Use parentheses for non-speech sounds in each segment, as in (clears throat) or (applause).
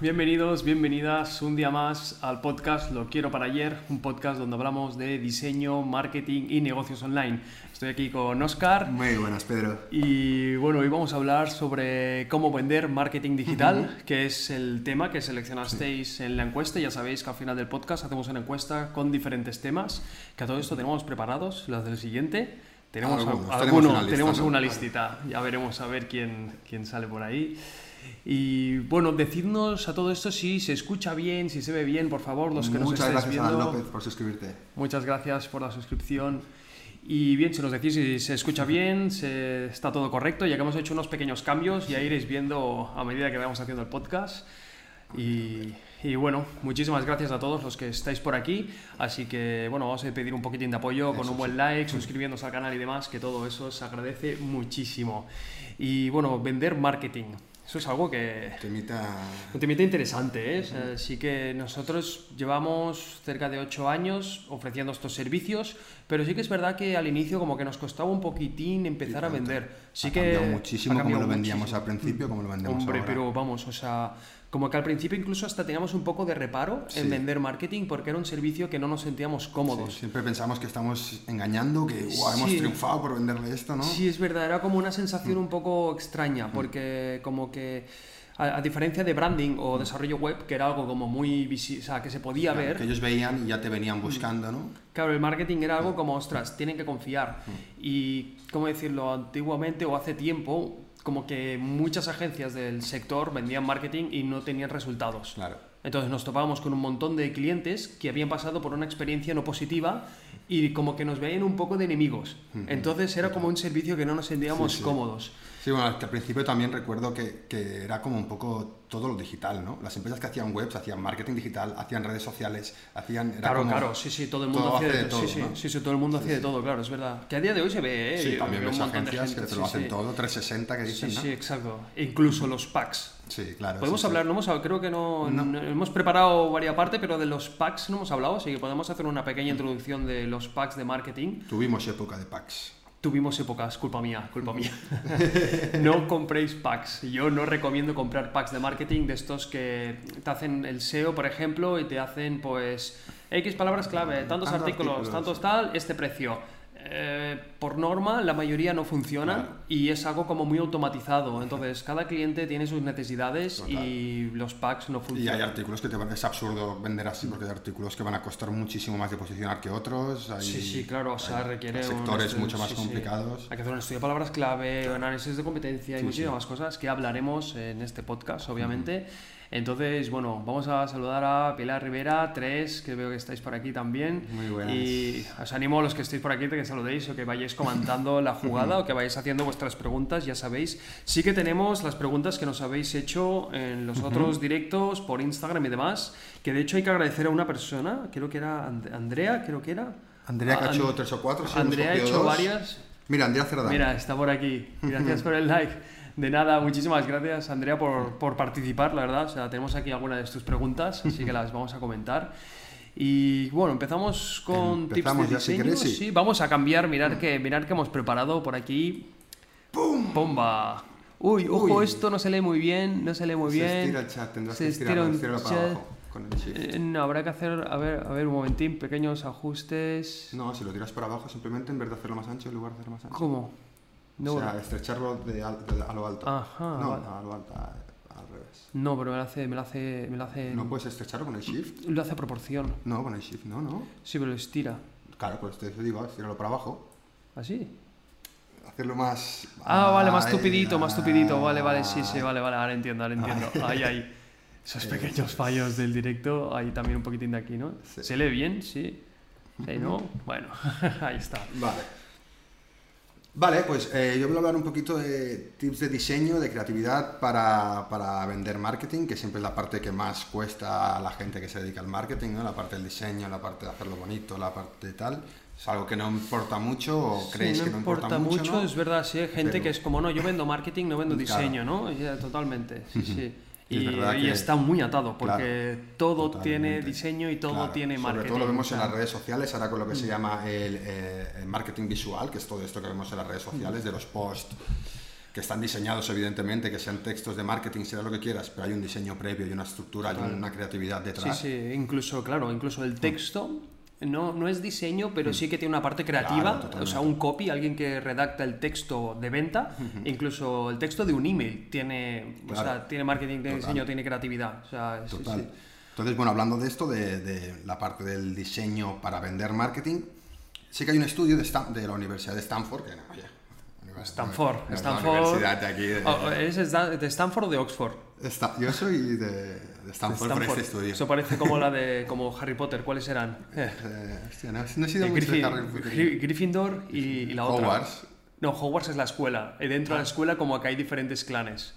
bienvenidos, bienvenidas un día más al podcast Lo quiero para ayer, un podcast donde hablamos de diseño, marketing y negocios online. Estoy aquí con Oscar. Muy buenas, Pedro. Y bueno, hoy vamos a hablar sobre cómo vender marketing digital, que es el tema que seleccionasteis en la encuesta. Ya sabéis que al final del podcast hacemos una encuesta con diferentes temas, que a todo esto tenemos preparados, los del siguiente. Tenemos Algunos, alguno, tenemos una lista, tenemos ¿no? una listita. Ya veremos a ver quién, quién sale por ahí. Y bueno, decidnos a todo esto si se escucha bien, si se ve bien, por favor, los que nos Muchas estáis gracias a Dan viendo. López por suscribirte. Muchas gracias por la suscripción. Y bien, si nos decís si se escucha bien, se, está todo correcto, ya que hemos hecho unos pequeños cambios, ya iréis viendo a medida que vayamos haciendo el podcast. Y, y bueno, muchísimas gracias a todos los que estáis por aquí. Así que bueno, vamos a pedir un poquitín de apoyo con un buen sí. like, suscribiéndose al canal y demás, que todo eso se agradece muchísimo. Y bueno, vender marketing. Eso es algo que, Temita... un temita interesante, ¿eh? O sea, sí que nosotros llevamos cerca de 8 años ofreciendo estos servicios, pero sí que es verdad que al inicio como que nos costaba un poquitín empezar a vender. Sí ha que cambiado muchísimo ha como cambiado lo vendíamos muchísimo. al principio, como lo vendemos Hombre, ahora. pero vamos, o sea, como que al principio incluso hasta teníamos un poco de reparo en Sí. vender marketing porque era un servicio que no nos sentíamos cómodos. Sí, siempre pensamos que estamos engañando, que "Guau, hemos Sí. triunfado por venderle esto, ¿no? Sí, es verdad, era como una sensación Mm. un poco extraña, porque como que a, a diferencia de branding o desarrollo web, que era algo como muy visible, o sea, que se podía Mm. Claro, ver, Que ellos veían y ya te venían buscando, ¿no? Claro, el marketing era algo como, ostras, tienen que confiar. Y, ¿cómo decirlo? Antiguamente o hace tiempo, como que muchas agencias del sector vendían marketing y no tenían resultados. Claro. Entonces nos topábamos con un montón de clientes que habían pasado por una experiencia no positiva y como que nos veían un poco de enemigos. Entonces era como un servicio que no nos sentíamos Sí, sí. cómodos. Sí, bueno, al principio también recuerdo que, que era como un poco todo lo digital, ¿no? Las empresas que hacían webs, hacían marketing digital, hacían redes sociales, hacían... Era Claro, como- claro, sí, sí, todo el mundo hacía de todo. Sí, sí, ¿no? sí, sí, todo el mundo hacía de todo, claro, es verdad. Que a día de hoy se ve, ¿eh? Sí, Yo también ves agencias que te lo hacen todo, 360 que dicen, Sí, ¿no? sí, exacto. E incluso los packs. Sí, claro. Podemos sí, sí. hablar, no hemos, creo que no, No. no- hemos preparado varias partes, pero de los packs no hemos hablado, así que podemos hacer una pequeña introducción de los packs de marketing. Tuvimos época de packs. Tuvimos épocas, culpa mía, culpa mía. (laughs) (laughs) no compréis packs. Yo no recomiendo comprar packs de marketing de estos que te hacen el SEO, por ejemplo, y te hacen pues X palabras clave, tantos Tantos artículos, artículos. tantos tal, este precio. Eh, por norma, la mayoría no funciona Claro. y es algo como muy automatizado. Entonces, cada cliente tiene sus necesidades Total. y los packs no Y funcionan. hay artículos que te van, es absurdo vender así porque hay artículos que van a costar muchísimo más de posicionar que otros. Hay, Sí, sí, claro, o sea, requiere sectores estudio- mucho más sí, sí. complicados. Hay que hacer un estudio de palabras clave, análisis de competencia y Sí, muchísimas cosas que hablaremos en este podcast, obviamente. Entonces, bueno, vamos a saludar a Pilar Rivera, tres, que veo que estáis por aquí también. Muy buenas. Y os animo a los que estéis por aquí que saludéis o que vayáis comentando la jugada (laughs) o que vayáis haciendo vuestras preguntas, ya sabéis. Sí que tenemos las preguntas que nos habéis hecho en los otros directos, por Instagram y demás, que de hecho hay que agradecer a una persona, creo que era And- Andrea, creo que era. Andrea que ha Ah, hecho And- tres o cuatro. sí, Andrea ha hecho dos. varias. Mira, Andrea Cerdán. Mira, está por aquí. Gracias (laughs) por el like. De nada, muchísimas gracias Andrea por, por participar, la verdad. O sea, tenemos aquí algunas de tus preguntas, así que las vamos a comentar. Y bueno, empezamos con Empezamos tips de ya, si diseño. queréis, sí. sí, vamos a cambiar, mirar que, mirar que hemos preparado por aquí. ¡Pum! ¡Pomba! Uy, ojo, Uy. esto no se lee muy bien, no se lee muy Se bien. estira el chat, tendrás Se que estira estirarlo, un estíralo para abajo con el shift. Eh, no, habrá que hacer, a ver, a ver, un momentín, pequeños ajustes. No, si lo tiras para abajo, simplemente en vez de hacerlo más ancho, en lugar de hacerlo más ancho. ¿Cómo? No, o sea, estrecharlo de, al- de- a lo alto. Ajá, No, vale. a lo alto, a- al revés. no, pero me lo hace, me lo hace, me lo hace, ¿No puedes estrecharlo con el shift? lo hace a proporción. No, con el shift, no, no. Sí, pero lo estira. Claro, pues te digo, estirarlo para abajo. ¿Así? Hacerlo más... Ah, vale, más Ay, tupidito, más tupidito. Vale, vale, sí, sí, ay. vale, vale, ahora entiendo, ahora entiendo. (laughs) Ahí, ahí. Esos pequeños fallos del directo, hay también un poquitín de aquí, ¿no? Sí. ¿Se lee bien? Sí. (laughs) Sí, ¿no? Bueno, (laughs) ahí está. Vale. Vale, pues eh, yo voy a hablar un poquito de tips de diseño, de creatividad para, para vender marketing, que siempre es la parte que más cuesta a la gente que se dedica al marketing, ¿no? La parte del diseño, la parte de hacerlo bonito, la parte de tal. ¿Es algo que no importa mucho o creéis Sí, que no importa, mucho? ¿no? es verdad, sí, hay gente Pero- que es como, no, yo vendo marketing, no vendo (laughs) Claro. diseño, ¿no? Ya, totalmente, sí, (laughs) sí. Y es Y, está muy atado, porque Claro, todo totalmente. tiene diseño y todo Claro, tiene marketing. Sobre todo lo vemos en las redes sociales, ahora con lo que se llama el, eh, el marketing visual, que es todo esto que vemos en las redes sociales, de los posts que están diseñados evidentemente, que sean textos de marketing, sea lo que quieras, pero hay un diseño previo, y una estructura, hay una creatividad detrás. Sí, sí, incluso, claro, incluso el texto no, no es diseño, pero sí que tiene una parte creativa, o sea, un copy, alguien que redacta el texto de venta, incluso el texto de un email tiene, o sea, tiene marketing, tiene diseño, tiene creatividad. O sea, Total. Entonces, bueno, hablando de esto, de, de, la parte del diseño para vender marketing, sí que hay un estudio de, de la Universidad de Stanford, que Stanford, Stanford. Oh, ¿Es de Stanford o de Oxford? yo soy de, Stanford, de este estudio. Eso parece como la de (laughs) como Harry Potter. ¿Cuáles eran? Eh. Eh, hostia, no, he sido mucho de Harry Potter. Gryffindor y, la otra. Hogwarts. No, Hogwarts es la escuela. Y dentro de la ah. escuela como que hay diferentes clanes.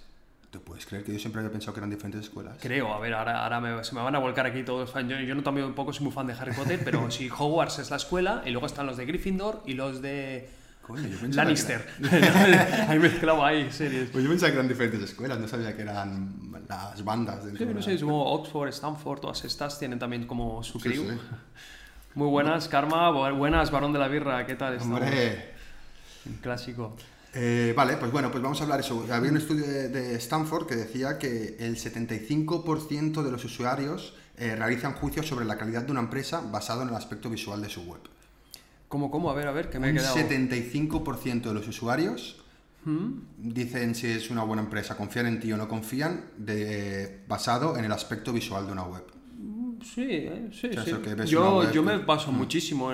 ¿Tú puedes creer que yo siempre había pensado que eran diferentes escuelas? Creo, a ver, ahora, ahora se me van a volcar aquí todos. Yo, yo no también un poco soy muy fan de Harry Potter, pero (laughs) sí, Hogwarts es la escuela y luego están los de Gryffindor y los de Coño, yo Lannister. Era... (laughs) ahí mezclaba ahí series. Pues yo pensaba que eran diferentes escuelas, no sabía que eran las bandas. Sí, no sé, como Oxford, Stanford, todas estas tienen también como su crew. Muy buenas, Karma, buenas, Varón de la Birra, ¿qué tal? Estamos? Hombre. Un clásico. Eh, vale, pues bueno, pues vamos a hablar eso. Había un estudio de, Stanford que decía que el 75% de los usuarios eh, realizan juicios sobre la calidad de una empresa basado en el aspecto visual de su web. ¿Cómo, cómo? A ver, a ver, que me he quedado... 75% de los usuarios ¿Mm? dicen si es una buena empresa, confían en ti o no confían, de, basado en el aspecto visual de una web. Sí, eh, sí, sí. Yo, yo me baso muchísimo.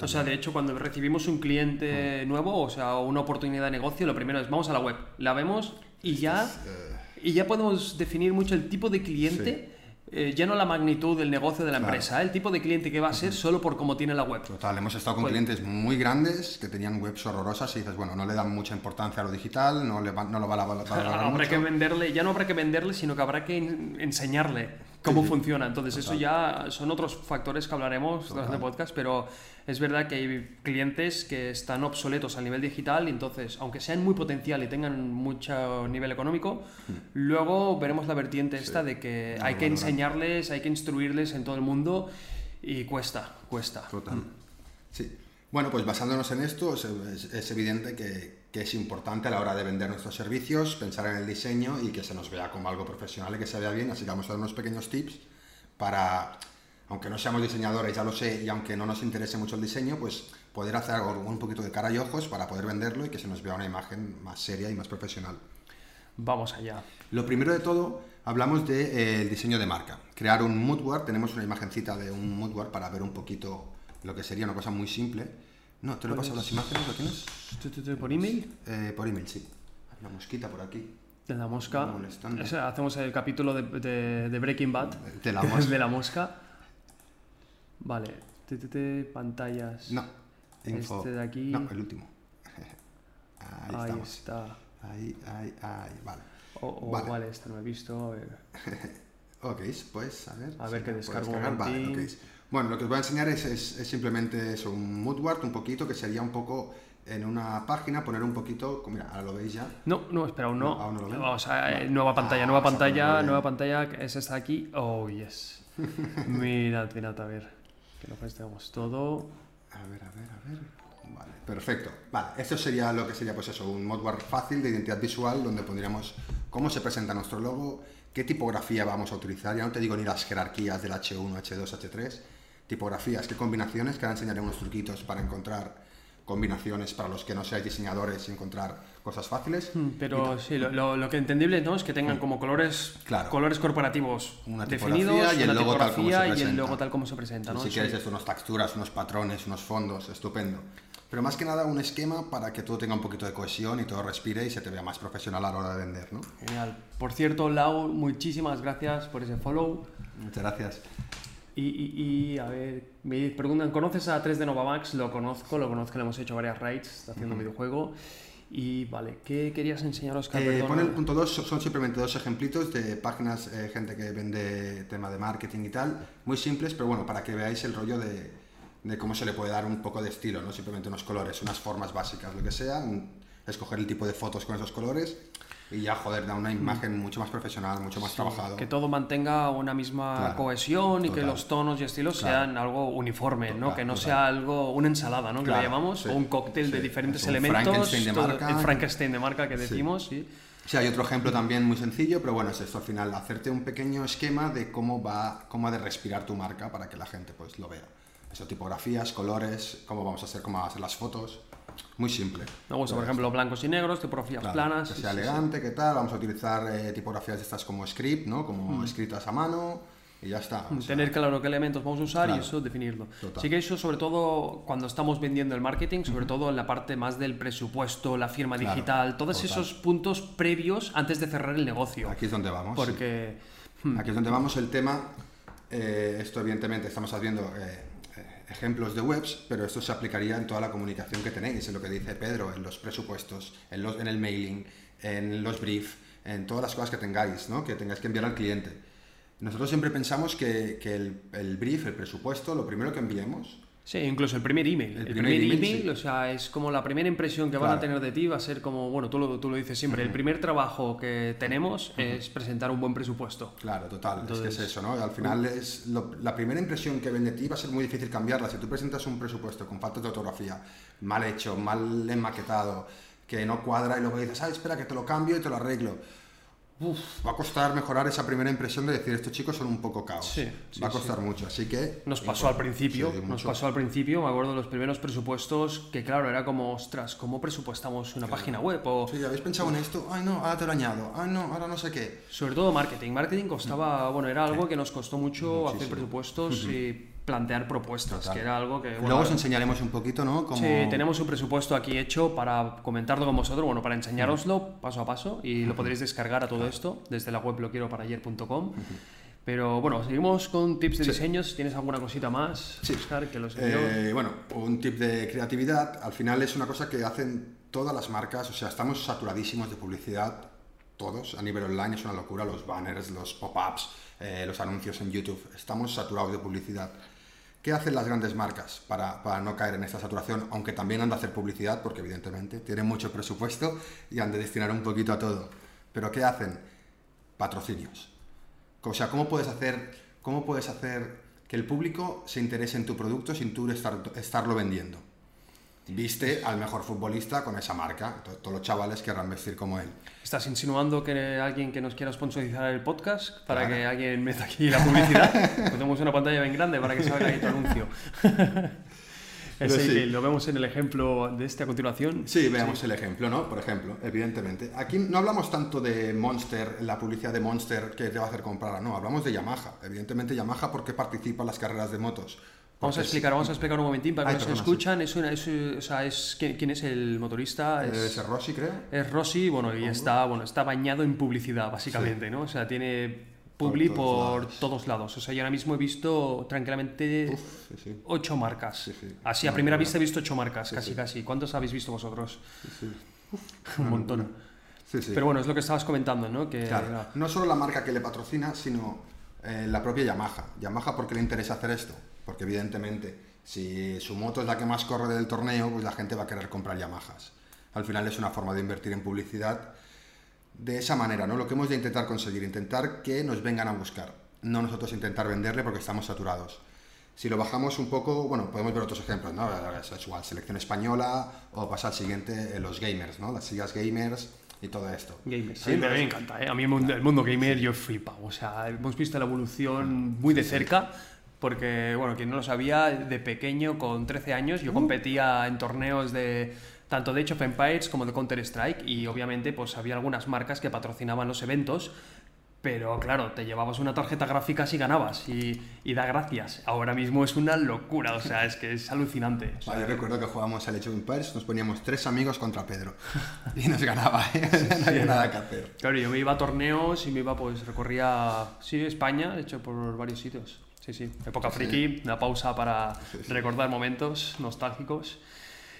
o sea, de hecho, cuando recibimos un cliente nuevo, o sea, una oportunidad de negocio, lo primero es vamos a la web, la vemos y ya, eh, y ya podemos definir mucho el tipo de cliente eh, ya no la magnitud del negocio de la empresa, ¿eh? el tipo de cliente que va a ser solo por cómo tiene la web. Total, hemos estado con pues clientes muy grandes que tenían webs horrorosas y dices, bueno, no le dan mucha importancia a lo digital, no, le no lo va a (laughs) valorar Habrá que venderle, ya no habrá que venderle, sino que habrá que enseñarle cómo funciona. Entonces, eso ya son otros factores que hablaremos en el podcast, pero es verdad que hay clientes que están obsoletos a nivel digital y entonces, aunque sean muy potencial y tengan mucho nivel económico, hmm. luego veremos la vertiente esta de que hay que enseñarles, hay que instruirles en todo el mundo y cuesta, cuesta. Total. Hmm. Sí. Bueno, pues basándonos en esto, es, evidente que, que, es importante a la hora de vender nuestros servicios, pensar en el diseño y que se nos vea como algo profesional y que se vea bien. Así que vamos a dar unos pequeños tips para aunque no seamos diseñadores, ya lo sé, y aunque no nos interese mucho el diseño, pues poder hacer algo un poquito de cara y ojos para poder venderlo y que se nos vea una imagen más seria y más profesional. Vamos allá. Lo primero de todo, hablamos del de, eh, diseño de marca. Crear un moodboard, tenemos una imagencita de un moodboard para ver un poquito lo que sería una cosa muy simple. No, te lo he pasado las imágenes, ¿lo tienes? ¿Por email? Eh, por email, sí. Hay una mosquita por aquí. De la mosca. hacemos el capítulo de, de, Breaking Bad. De la (laughs) mosca. de la mosca. Vale, pantallas. No, info. Este de aquí. No, el último. (laughs) Ahí, ahí está. Ahí, ahí, ahí, vale. O, vale. este no he visto. A ver. (laughs) ok, pues a ver. A ver qué descargo. Vale, okay. Bueno, lo que os voy a enseñar es, es, simplemente eso, un moodboard un poquito, que sería un poco en una página poner un poquito, mira, ahora lo veis ya. No, no, espera, aún no. aún no lo O sea, eh, nueva pantalla, ah, nueva pantalla, nueva pantalla, es esta aquí. Oh, yes. (laughs) mirad, mirad, a ver. Que lo gestamos todo. A ver, a ver, a ver. Vale, perfecto. Vale, esto sería lo que sería, pues eso, un modware fácil de identidad visual donde pondríamos cómo se presenta nuestro logo, qué tipografía vamos a utilizar. Ya no te digo ni las jerarquías del H1, H2, H3, tipografías, qué combinaciones, que ahora enseñaré unos truquitos para encontrar combinaciones para los que no seáis diseñadores y encontrar cosas fáciles. Hmm, pero sí, lo, lo, que entendible ¿no? es que tengan hmm. como colores, colores corporativos una definidos, y el logo tal como se presenta. Y el logo tal como se presenta. ¿no? Si quieres esto, unas texturas, unos patrones, unos fondos, estupendo. Pero más que nada un esquema para que todo tenga un poquito de cohesión y todo respire y se te vea más profesional a la hora de vender. ¿no? Genial. Por cierto, Lau, muchísimas gracias por ese follow. Muchas gracias. Y, a ver, me preguntan, ¿conoces a 3 de Novamax? Lo conozco, lo conozco, le hemos hecho varias raids, está haciendo un videojuego. Y vale, ¿qué querías enseñaros, eh, Pon el punto 2, son simplemente dos ejemplitos de páginas, eh, gente que vende tema de marketing y tal, muy simples, pero bueno, para que veáis el rollo de, de cómo se le puede dar un poco de estilo, no simplemente unos colores, unas formas básicas, lo que sea, escoger el tipo de fotos con esos colores y ya, joder, da una imagen mucho más profesional, mucho más trabajado. Que todo mantenga una misma Claro, cohesión y que total. los tonos y estilos Claro. sean algo uniforme, ¿no? Total, Que no total. sea algo, una ensalada, ¿no? Que Claro, le llamamos, sí, o un cóctel de sí. diferentes Es un elementos. Frankenstein de todo- marca. el Frankenstein de marca que Sí. decimos, sí. Sí, hay otro ejemplo también muy sencillo, pero bueno, es esto al final, hacerte un pequeño esquema de cómo va, cómo ha de respirar tu marca para que la gente pues lo vea. Eso, tipografías, colores, cómo vamos a hacer, cómo van a ser las fotos. Muy simple. Me gusta, por ejemplo, blancos y negros, tipografías Claro, planas. que sí, sea sí, sí. elegante, ¿qué tal? Vamos a utilizar eh, tipografías de estas como script, ¿no? Como escritas a mano y ya está. O sea, Tener claro qué elementos vamos a usar Claro. y eso definirlo. Total. Sí que eso sobre todo cuando estamos vendiendo el marketing, sobre todo en la parte más del presupuesto, la firma Claro, digital, todos total. esos puntos previos antes de cerrar el negocio. Aquí es donde vamos. sí. Porque Aquí es donde vamos el tema. eh, esto, evidentemente, estamos haciendo eh, ejemplos de webs, pero esto se aplicaría en toda la comunicación que tenéis, en lo que dice Pedro, en los presupuestos, en, los, en el mailing, en los briefs, en todas las cosas que tengáis, ¿no? que tengáis que enviar al cliente. Nosotros siempre pensamos que, que el, el brief, el presupuesto, lo primero que enviemos Sí, incluso el primer email. El, El primer, primer email, email, sí. o sea, es como la primera impresión que van a tener de ti va a ser como, bueno, tú lo, tú lo dices siempre, el primer trabajo que tenemos es presentar un buen presupuesto. Claro, total. es que es Entonces- eso, ¿no? Al final es lo- la primera impresión que ven de ti va a ser muy difícil cambiarla. Si tú presentas un presupuesto con faltas de ortografía, mal hecho, mal enmaquetado, que no cuadra y luego dices, ah, espera, que te lo cambio y te lo arreglo. Uf, va a costar mejorar esa primera impresión de decir, estos chicos son un poco caos. Sí, sí, va a costar mucho, así que... Nos pasó al principio, nos pasó al principio, me acuerdo de los primeros presupuestos, que claro, era como, ostras, ¿cómo presupuestamos una página web? O Sí, ¿habéis pensado en esto? Ay, no, ahora te lo añado. Ay, no, ahora no sé qué. sobre todo marketing. Marketing costaba, bueno, era algo que nos costó mucho hacer presupuestos y plantear propuestas, Total. que era algo que... bueno, Luego os enseñaremos un poquito, ¿no? Como... Sí, tenemos un presupuesto aquí hecho para comentarlo con vosotros, bueno, para enseñároslo paso a paso y lo podréis descargar a todo esto desde la web loquiero-para-ayer.com. Pero bueno, seguimos con tips de Sí. diseños. ¿Tienes alguna cosita más, Sí. Oscar, que los? Eh, bueno, un tip de creatividad, al final es una cosa que hacen todas las marcas, o sea, estamos saturadísimos de publicidad, todos, a nivel online es una locura, los banners, los pop-ups, eh, los anuncios en YouTube, estamos saturados de publicidad. ¿Qué hacen las grandes marcas para, para no caer en esta saturación? Aunque también han de hacer publicidad, porque evidentemente tienen mucho presupuesto y han de destinar un poquito a todo. Pero ¿qué hacen? Patrocinios. O sea, ¿cómo puedes hacer, cómo puedes hacer que el público se interese en tu producto sin tú estar, estarlo vendiendo? Viste al mejor futbolista con esa marca. Entonces, todos los chavales querrán vestir como él. ¿Estás insinuando que alguien que nos quiera sponsorizar el podcast para Claro. que alguien meta aquí la publicidad? (laughs) Ponemos una pantalla bien grande para que salga ahí tu anuncio. (laughs) Sí. lo vemos en el ejemplo de este a continuación. Sí, veamos el ejemplo, ¿no? Por ejemplo, evidentemente. Aquí no hablamos tanto de Monster, la publicidad de Monster que te va a hacer comprar. No, hablamos de Yamaha. Evidentemente Yamaha porque participa en las carreras de motos. Vamos a Porque explicar, vamos a explicar un momentín para que Ay, nos escuchan. Es una, es, o sea, es, ¿quién, quién es el motorista? es- Debe ser Rossi, creo. es Rossi, bueno, y está, bueno, está bañado en publicidad, básicamente, ¿no? O sea, tiene publi Por por, todos lados. todos lados. O sea, yo ahora mismo he visto tranquilamente Uf, sí, sí. ocho marcas. Sí, sí. Así, a primera vista he visto ocho marcas, casi, casi. ¿Cuántos habéis visto vosotros? Sí, sí. Un montón. Sí, sí. Pero bueno, es lo que estabas comentando, ¿no? Que Claro, no solo la marca que le patrocina, sino eh, la propia Yamaha. Yamaha, ¿por qué le interesa hacer esto? Porque evidentemente, si su moto es la que más corre del torneo, pues la gente va a querer comprar Yamahas. Al final es una forma de invertir en publicidad de esa manera, ¿no? Lo que hemos de intentar conseguir, intentar que nos vengan a buscar, no nosotros intentar venderle porque estamos saturados. Si lo bajamos un poco, bueno, podemos ver otros ejemplos, ¿no? Es igual, selección española o pasa al siguiente, eh, los gamers, ¿no? Las sillas gamers y todo esto. Gamers. Sí, a mí me pues- encanta, ¿eh? A mí el mundo, el mundo gamer yo he flipado. O sea, hemos visto la evolución muy de cerca. Porque, bueno, quien no lo sabía, de pequeño, con 13 años, yo competía en torneos de tanto de Age of Empires como de Counter-Strike y obviamente pues había algunas marcas que patrocinaban los eventos, pero claro, te llevabas una tarjeta gráfica si ganabas y, y da gracias. Ahora mismo es una locura, o sea, es que es alucinante. O sea, Ah, yo recuerdo que jugábamos al Age of Empires, nos poníamos tres amigos contra Pedro (laughs) y nos ganaba, ¿eh? (laughs) no había nada que hacer. Claro, yo me iba a torneos y me iba, pues recorría, sí, España, de hecho, por varios sitios. Sí, sí, época friki, una pausa para recordar momentos nostálgicos.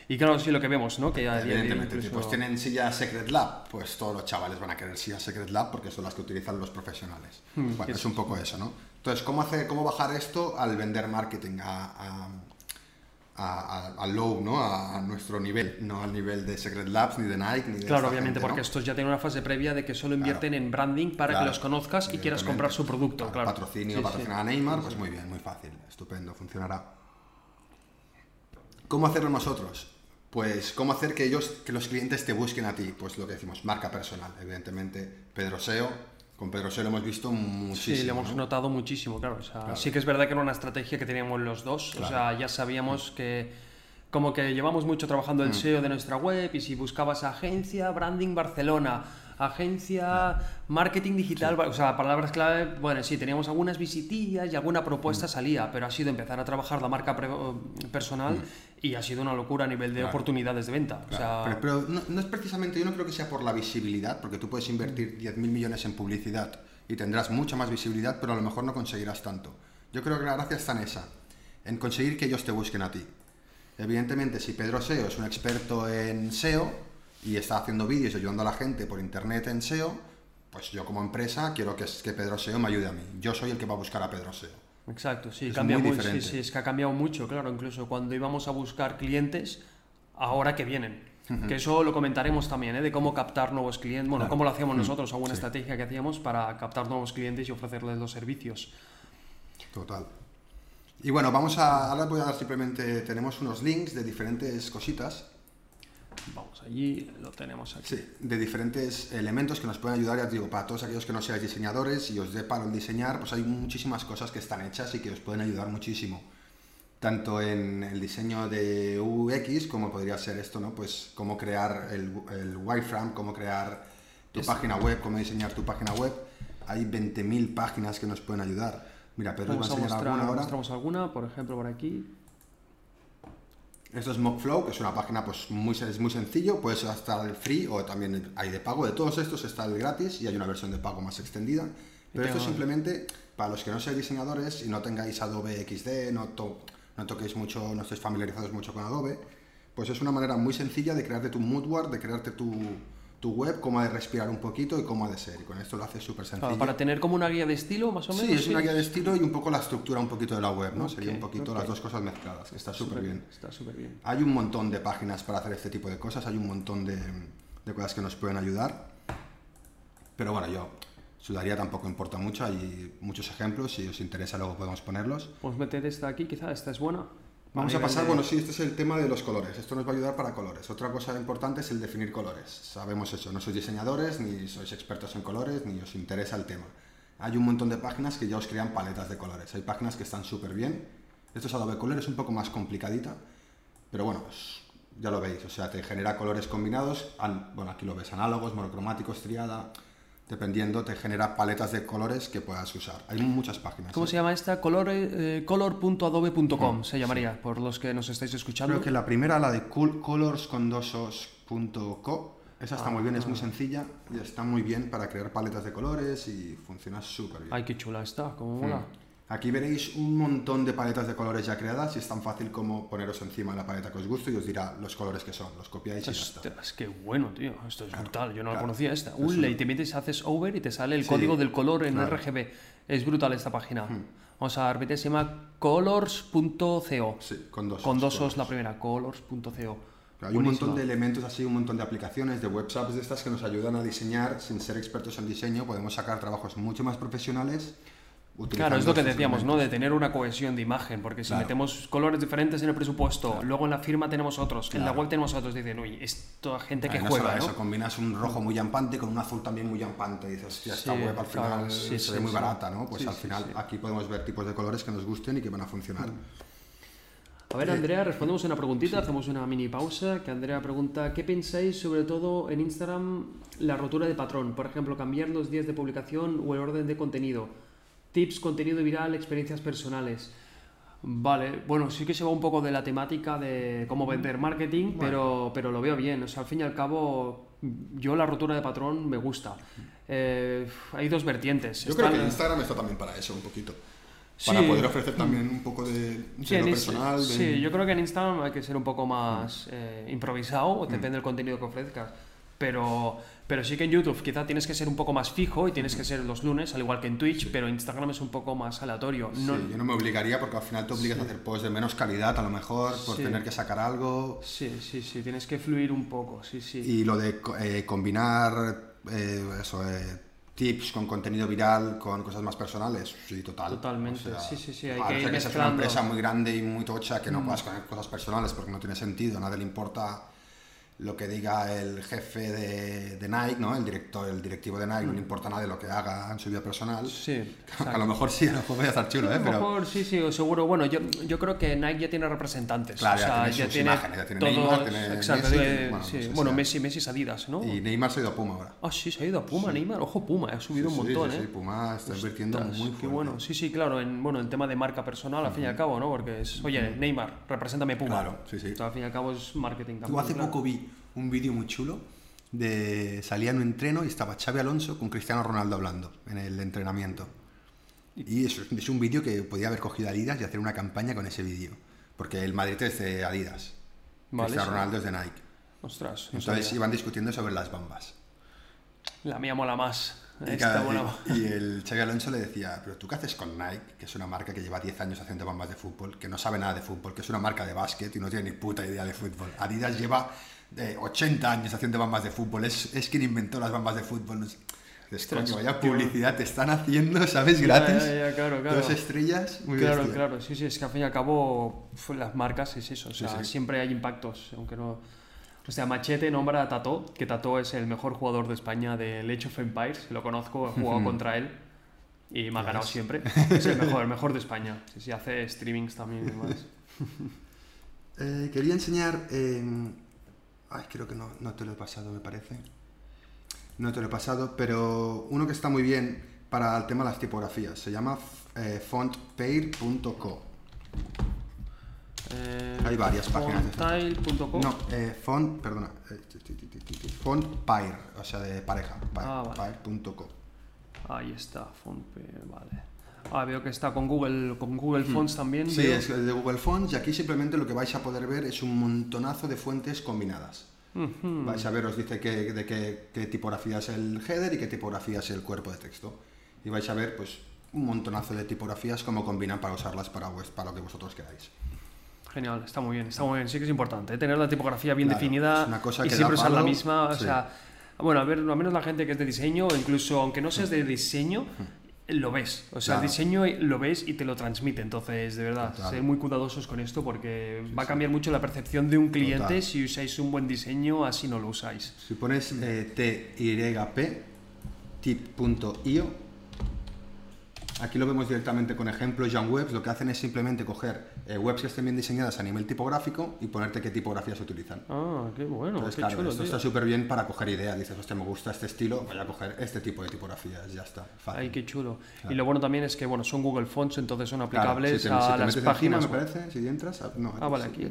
Y claro, sí, lo que vemos, ¿no? Que a día de hoy Evidentemente, incluso- pues tienen silla Secret Lab, pues todos los chavales van a querer silla Secret Lab porque son las que utilizan los profesionales. Hmm, bueno, es- un poco eso, ¿no? Entonces, ¿cómo, hacer, cómo bajar esto al vender marketing, a, a- a, low, ¿no? A, nuestro nivel, no al nivel de Secret Labs, ni de Nike, ni de Claro, obviamente, porque estos ya tienen una fase previa de que solo invierten en branding para que los conozcas y quieras comprar su producto. Claro, Patrocinio, patrocinar a Neymar, pues muy bien, muy fácil, estupendo, funcionará. ¿Cómo hacerlo nosotros? Pues, ¿cómo hacer que ellos, que los clientes te busquen a ti? Pues lo que decimos, marca personal, evidentemente, Pedro SEO, con Pedro SEO lo hemos visto muchísimo. Sí, lo hemos notado muchísimo, claro. Sí que es verdad que era una estrategia que teníamos los dos. O sea, ya sabíamos que como que llevamos mucho trabajando el mm. SEO de nuestra web y si buscabas agencia, branding Barcelona, agencia, marketing digital, o sea, palabras clave, bueno, sí, teníamos algunas visitillas y alguna propuesta mm. salía, pero ha sido empezar a trabajar la marca personal mm. y ha sido una locura a nivel de oportunidades de venta. pero, no, es precisamente, yo no creo que sea por la visibilidad, porque tú puedes invertir 10.000 mm. millones en publicidad y tendrás mucha más visibilidad, pero a lo mejor no conseguirás tanto. Yo creo que la gracia está en esa, en conseguir que ellos te busquen a ti. Evidentemente, si Pedro SEO es un experto en SEO, y está haciendo vídeos ayudando a la gente por internet en SEO, pues yo como empresa quiero que, que Pedro SEO me ayude a mí. Yo soy el que va a buscar a Pedro SEO. Exacto, sí, cambia muy sí, sí, es que ha cambiado mucho, claro, incluso cuando íbamos a buscar clientes, ahora que vienen. Que eso lo comentaremos también, ¿eh? de cómo captar nuevos clientes, bueno, cómo lo hacíamos nosotros, alguna estrategia que hacíamos para captar nuevos clientes y ofrecerles los servicios. Total. Y bueno, vamos a, ahora voy a dar simplemente, tenemos unos links de diferentes cositas Vamos allí, lo tenemos aquí. Sí, de diferentes elementos que nos pueden ayudar, ya digo, para todos aquellos que no seáis diseñadores y os dé para diseñar, pues hay muchísimas cosas que están hechas y que os pueden ayudar muchísimo. Tanto en el diseño de UX, como podría ser esto, ¿no? Pues cómo crear el, el wireframe, cómo crear tu página web, cómo diseñar tu página web. Hay 20.000 páginas que nos pueden ayudar. Mira, pero vamos a, mostrar, alguna ahora. Mostramos alguna, por ejemplo, por aquí. Esto es Mockflow, que es una página pues muy, es muy sencillo, puedes estar el free o también hay de pago. De todos estos está el gratis y hay una versión de pago más extendida. Pero esto simplemente, para los que no seáis diseñadores y no tengáis Adobe XD, no, no toquéis mucho, no estéis familiarizados mucho con Adobe, pues es una manera muy sencilla de crearte tu moodboard, de crearte tu, tu web, cómo ha de respirar un poquito y cómo ha de ser. Y con esto lo hace súper sencillo. para tener como una guía de estilo, más o menos. Sí, es una guía de estilo y un poco la estructura un poquito de la web, ¿no? Sería un poquito las dos cosas mezcladas, que está súper bien. Está súper bien. Hay un montón de páginas para hacer este tipo de cosas, hay un montón de, de cosas que nos pueden ayudar. Pero bueno, yo sudaría tampoco importa mucho, hay muchos ejemplos, si os interesa luego podemos ponerlos. Podemos meter esta aquí, quizá esta es buena. Vamos a pasar, bueno, sí, este es el tema de los colores. Esto nos va a ayudar para colores. Otra cosa importante es el definir colores. Sabemos eso, no sois diseñadores, ni sois expertos en colores, ni os interesa el tema. Hay un montón de páginas que ya os crean paletas de colores. Hay páginas que están súper bien. Esto es Adobe Color, es un poco más complicadita, pero bueno, pues, ya lo veis. O sea, te genera colores combinados. Bueno, aquí lo ves, análogos, monocromáticos, triada dependiendo, te genera paletas de colores que puedas usar. Hay muchas páginas. ¿Cómo ¿eh? se llama esta? Color, eh, color.adobe.com se llamaría, por los que nos estáis escuchando. Creo que la primera, la de colorscondosos.co, esa está muy bien, es muy ah. sencilla y está muy bien para crear paletas de colores y funciona súper bien. Ay, qué chula está, cómo mola. Aquí veréis un montón de paletas de colores ya creadas y es tan fácil como poneros encima la paleta que os guste y os dirá los colores que son. Los copiáis y ya está. Es que bueno, tío. Esto es brutal. Yo no la conocía esta. Un y te metes, haces over y te sale el código del color en RGB. Es brutal esta página. Vamos a repetir, se llama colors.co. Sí, con dos. Con dos os la primera, colors.co. Hay un montón de elementos así, un montón de aplicaciones, de websites de estas que nos ayudan a diseñar sin ser expertos en diseño. Podemos sacar trabajos mucho más profesionales Claro, es lo que decíamos, ¿no? De tener una cohesión de imagen, porque si metemos colores diferentes en el presupuesto, luego en la firma tenemos otros, en la web tenemos otros, dicen, uy, esto gente que juega, ¿no? eso, combinas un rojo muy llampante con un azul también muy llampante, y dices, ya esta web al final se ve muy barata, ¿no? Pues al final aquí podemos ver tipos de colores que nos gusten y que van a funcionar. A ver, Andrea, respondemos una preguntita, hacemos una mini pausa, que Andrea pregunta, ¿qué pensáis sobre todo en Instagram la rotura de patrón? Por ejemplo, cambiar los días de publicación o el orden de contenido tips, contenido viral, experiencias personales. Vale, bueno, sí que se va un poco de la temática de cómo vender marketing, pero, pero lo veo bien. O sea, al fin y al cabo, yo la rotura de patrón me gusta. Eh, hay dos vertientes. Yo creo que Instagram está también para eso, un poquito. Para poder ofrecer también un poco de sí, personal. Sí, yo creo que en Instagram hay que ser un poco más eh, improvisado, mm. depende del contenido que ofrezcas. Pero, pero sí que en YouTube quizá tienes que ser un poco más fijo y tienes que ser los lunes, al igual que en Twitch, pero Instagram es un poco más aleatorio. No, Sí, yo no me obligaría porque al final te obligas a hacer posts de menos calidad, a lo mejor, por Sí. tener que sacar algo. sí, sí, sí, tienes que fluir un poco, sí, sí. Y lo de eh, combinar eh, eso, eh, tips con contenido viral con cosas más personales, sí, total. Totalmente, sí, sí, sí, hay a que ir ser que seas una. Mm. empresa muy grande y muy tocha que no puedas poner cosas personales porque no tiene sentido, a nadie le importa lo que diga el jefe de, de Nike, ¿no? El director, el directivo de Nike, no le importa nada de lo que haga en su vida personal. Mm. Sí, (laughs) a lo mejor sí, a lo mejor voy a estar chulo, ¿eh? A lo Pero, mejor sí, sí, seguro. Bueno, yo, yo creo que Nike ya tiene representantes. Claro, o ya sea, tiene ya sus tiene imágenes, ya tiene todos- Neymar, tiene exacto, Messi, tiene- bueno, sí, no sé, bueno, sea. Messi, Messi es Adidas, ¿no? y Neymar se ha ido a Puma ahora. Ah, sí, se ha ido a Puma, Neymar. Ojo, Puma, ha subido Sí, un sí, montón, sí, ¿eh? sí, Puma está invirtiendo muy Qué fuerte. bueno, sí, sí, claro, en, bueno, en tema de marca personal, al fin y al cabo, ¿no? Porque es, oye, Neymar, represéntame Puma. Claro, sí, sí. Al fin y al cabo es marketing también. Yo hace poco vi un vídeo muy chulo de salía en un entreno y estaba Xavi Alonso con Cristiano Ronaldo hablando en el entrenamiento. Y eso es- un vídeo que podía haber cogido Adidas y hacer una campaña con ese vídeo. Porque el Madrid es de Adidas. Vale, Cristiano. Ronaldo es de Nike. Ostras, no Entonces sabía. iban discutiendo sobre las bambas. la mía mola más. Y, cada- y el Xavi Alonso le decía, pero tú qué haces con Nike, que es una marca que lleva 10 años haciendo bambas de fútbol, que no sabe nada de fútbol, que es una marca de básquet y no tiene ni puta idea de fútbol. Adidas lleva eh, 80 años haciendo bambas de fútbol, es, es quien inventó las bambas de fútbol. No sé. Coño, vaya publicidad te están haciendo, ¿sabes? Gratis. ya, ya, claro, claro. Dos estrellas, muy Claro, bestia. claro, sí, sí, es que al fin y al cabo las marcas es eso, o sea, sí. siempre hay impactos, aunque no... O sea, Machete nombra a Tato, que Tato es el mejor jugador de España del Age of Empires, lo conozco, he jugado contra él y me ha ganado siempre. Es el mejor, el mejor de España. Sí, sí, hace streamings también y demás. (laughs) Eh, quería enseñar. eh, ay, creo que no, no te lo he pasado, me parece. No te lo he pasado, pero uno que está muy bien para el tema de las tipografías. Se llama eh, fontpair.co. Eh, Hay varias páginas. Fontile.com. No, eh, font, perdona. eh, fontpair, o sea, de pareja. pair, Ah, vale. pair.co. Ahí está, Fontpe, vale. Ah, veo que está con Google, con Google Fonts también. Hmm. Sí, veo. es de Google Fonts y aquí simplemente lo que vais a poder ver es un montonazo de fuentes combinadas. Ujú. Vais a ver, os dice de qué, qué tipografía es el header y qué tipografía es el cuerpo de texto. Y vais a ver pues un montonazo de tipografías cómo combinan para usarlas para, vues- para lo que vosotros queráis. Genial, está muy bien, está muy bien. Sí que es importante ¿eh? tener la tipografía bien Claro, definida es una cosa y que siempre da usar la misma. O sí. sea, bueno, a ver, al menos la gente que es de diseño, incluso aunque no seas de diseño, lo ves. O sea, el diseño lo ves y te lo transmite. Entonces, de verdad, Total. ser muy cuidadosos con esto porque va a cambiar mucho la percepción de un cliente Total. si usáis un buen diseño, así no lo usáis. Si pones eh, TYP, tip.io, aquí lo vemos directamente con ejemplos en webs, lo que hacen es simplemente coger eh, webs que estén bien diseñadas a nivel tipográfico y ponerte qué tipografías utilizan. Ah, qué bueno, Entonces, qué claro, chulo, esto tío. está súper bien para coger ideas. Dices, hostia, me gusta este estilo, voy a coger este tipo de tipografías, ya está. Fácil. Ay, qué chulo. Claro. Y lo bueno también es que, bueno, son Google Fonts, entonces son Claro, aplicables si te- a si te las metes encima, páginas. me parece, si entras, a- no, Ah, vale, aquí.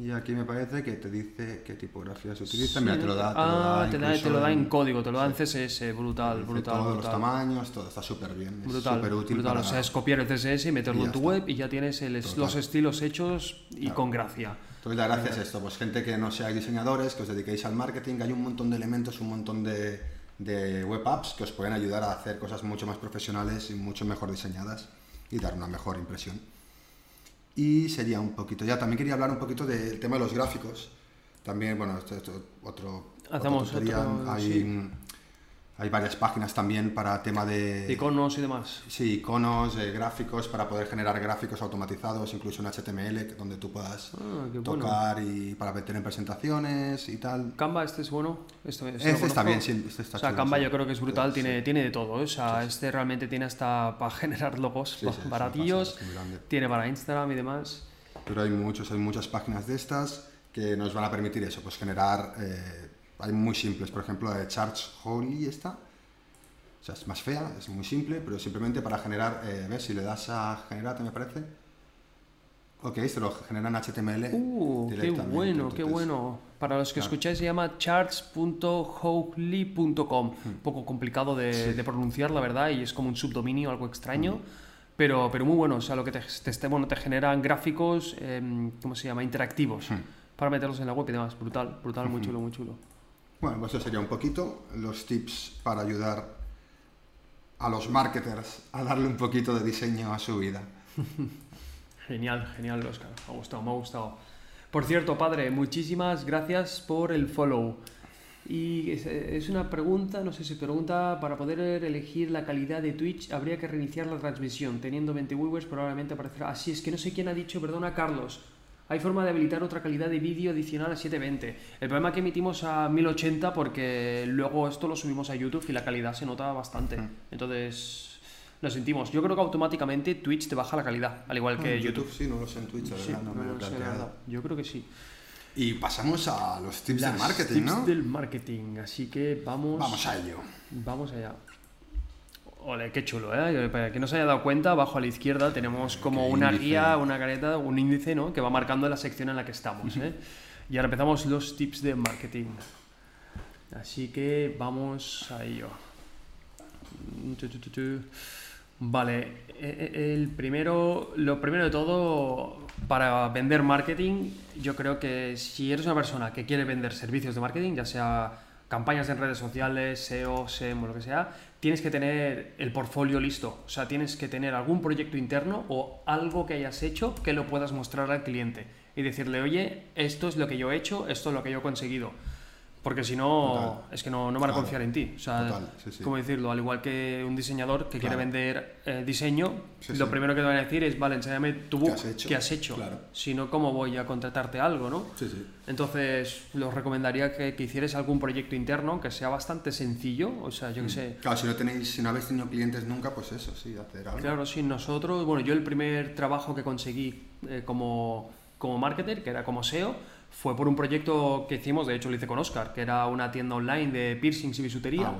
Y aquí me parece que te dice qué tipografía se utiliza. Sí, Mira, te lo da, te lo da, ah, te, da, te lo da en en- código, te lo da en CSS, brutal, dice brutal, todos los brutal. tamaños, todo está súper bien. Brutal, súper útil brutal. para- O sea, es copiar el CSS y meterlo Y en tu está. web y ya tienes el los estilos hechos y Claro. con gracia. Entonces la gracia es esto, pues gente que no seáis diseñadores, que os dediquéis al marketing, hay un montón de elementos, un montón de, de web apps que os pueden ayudar a hacer cosas mucho más profesionales y mucho mejor diseñadas y dar una mejor impresión. Y sería un poquito, ya también quería hablar un poquito del tema de los gráficos. También, bueno, esto es otro, Hacemos otro, hay, sí. Hay varias páginas también para tema de... Iconos y demás. Sí, iconos, eh, gráficos, para poder generar gráficos automatizados, incluso en HTML, donde tú puedas Ah, qué bueno. tocar y para meter en presentaciones y tal. Canva, este es bueno. Este, este Este está bien, sí, este está o sea, Canva sí. yo creo que es brutal, Sí. tiene, tiene de todo. ¿eh? O sea, este realmente tiene hasta (laughs) para generar logos Sí, sí, baratillos, tiene para Instagram y demás. Pero hay muchos, hay muchas páginas de estas que nos van a permitir eso, pues generar, eh, hay muy simples, por ejemplo, la de Charge Holy esta, o sea, es más fea, es muy simple, pero simplemente para generar, eh, ves, si le das a generar, me parece, ok, se lo genera en HTML Uh, qué bueno, qué entonces- bueno. Para los que Claro. escucháis se llama charts.howly.com. Un poco complicado de, Hmm. Sí. de pronunciar, la verdad, y es como un subdominio, algo extraño. Pero, pero muy bueno, o sea, lo que te, te, este- bueno, te generan gráficos, em, ¿cómo se llama? Interactivos. Hmm. para meterlos en la web y demás. Brutal, brutal, muy chulo, muy chulo. Bueno, pues eso sería un poquito los tips para ayudar a los marketers a darle un poquito de diseño a su vida. (laughs) genial, genial, Oscar. Me ha gustado, me ha gustado. Por cierto, padre, muchísimas gracias por el follow. Y es, una pregunta, no sé si pregunta, para poder elegir la calidad de Twitch habría que reiniciar la transmisión. Teniendo 20 viewers probablemente aparecerá... Así es que no sé quién ha dicho, perdona Carlos. Hay forma de habilitar otra calidad de vídeo adicional a 720. El problema es que emitimos a 1080 porque luego esto lo subimos a YouTube y la calidad se nota bastante. Entonces, lo sentimos. Yo creo que automáticamente Twitch te baja la calidad, al igual que YouTube. Sí, no lo sé en Twitch, no, me lo sé, Yo creo que sí. Y pasamos a los tips del marketing, tips ¿no? del marketing, así que vamos... Vamos a ello. Vamos allá. Ole, qué chulo, ¿eh? Para que no se haya dado cuenta, abajo a la izquierda tenemos como una guía, una careta, un índice, ¿no? Que va marcando la sección en la que estamos, ¿eh? Y ahora empezamos los tips de marketing. Así que vamos a ello. Vale, e, e, el primero, lo primero de todo, para vender marketing, yo creo que si eres una persona que quiere vender servicios de marketing, ya sea campañas en redes sociales, SEO, SEM o lo que sea, tienes que tener el portfolio listo. O sea, tienes que tener algún proyecto interno o algo que hayas hecho que lo puedas mostrar al cliente y decirle, oye, esto es lo que yo he hecho, esto es lo que yo he conseguido. Porque si no, es que no, no van a confiar en ti. O sea, ¿cómo decirlo? Al igual que un diseñador que quiere vender eh, diseño, lo primero que te van a decir es, vale, enséñame tu book, ¿qué has hecho? Si no, ¿cómo voy a contratarte algo, no? Entonces, los recomendaría que, que, hicieras algún proyecto interno que sea bastante sencillo. O sea, yo que mm. sé... Claro, si no, tenéis, si no habéis tenido clientes nunca, pues eso, sí, hacer algo. Claro, sí, nosotros... Bueno, yo el primer trabajo que conseguí eh, como, como marketer, que era como SEO, fue por un proyecto que hicimos, de hecho lo hice con Oscar, que era una tienda online de piercings y bisutería. Ah,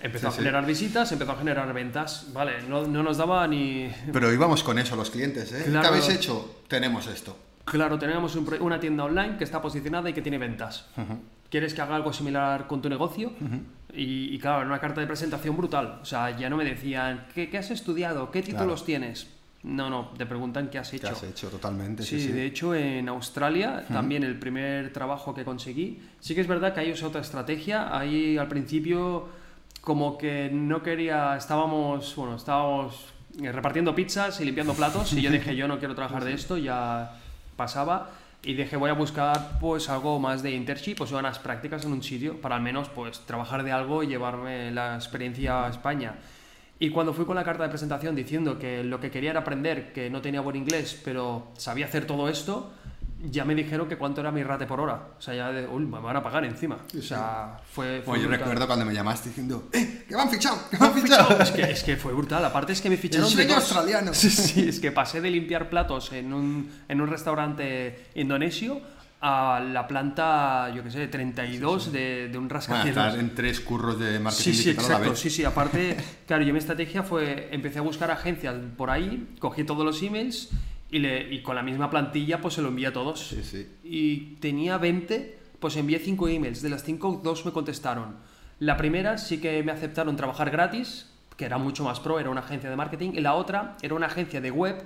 empezó a generar visitas, empezó a generar ventas, vale, no, no, nos daba ni... Pero íbamos con eso los clientes, ¿eh? ¿Qué habéis hecho? Tenemos esto. Claro, tenemos una tienda online que está posicionada y que tiene ventas. ¿Quieres que haga algo similar con tu negocio? y, y, claro, era una carta de presentación brutal. O sea, ya no me decían, ¿qué, qué has estudiado? ¿Qué títulos tienes? No, no, te preguntan qué has hecho. ¿Qué has hecho? Totalmente. Sí, sí, de hecho en Australia también el primer trabajo que conseguí, sí que es verdad que ahí usé otra estrategia, ahí al principio como que no quería, estábamos, bueno, estábamos repartiendo pizzas y limpiando platos y yo dije yo no quiero trabajar de esto, ya pasaba y dije voy a buscar pues algo más de internship, pues unas prácticas en un sitio para al menos pues trabajar de algo y llevarme la experiencia a España. Y cuando fui con la carta de presentación diciendo que lo que quería era aprender, que no tenía buen inglés, pero sabía hacer todo esto, ya me dijeron que cuánto era mi rate por hora. O sea, ya de, uy, me van a pagar encima. O sea, fue. fue yo recuerdo cuando me llamaste diciendo, ¡eh! ¡Que me han fichado! ¡Que me han (laughs) fichado! es, que, es que fue brutal. Aparte es que me ficharon. de australiano! (laughs) Sí, sí, es que pasé de limpiar platos en un, en un restaurante indonesio a la planta, yo qué sé, 32 De, de un rascacielos. en tres curros de marketing sí, sí, exacto, Sí, sí, aparte, (laughs) claro, yo mi estrategia fue, empecé a buscar agencias por ahí, cogí todos los emails y, le, y con la misma plantilla pues se lo envié a todos. Sí, sí. Y tenía 20, pues envié 5 emails, de las 5, 2 me contestaron. La primera sí que me aceptaron trabajar gratis, que era mucho más pro, era una agencia de marketing, y la otra era una agencia de web,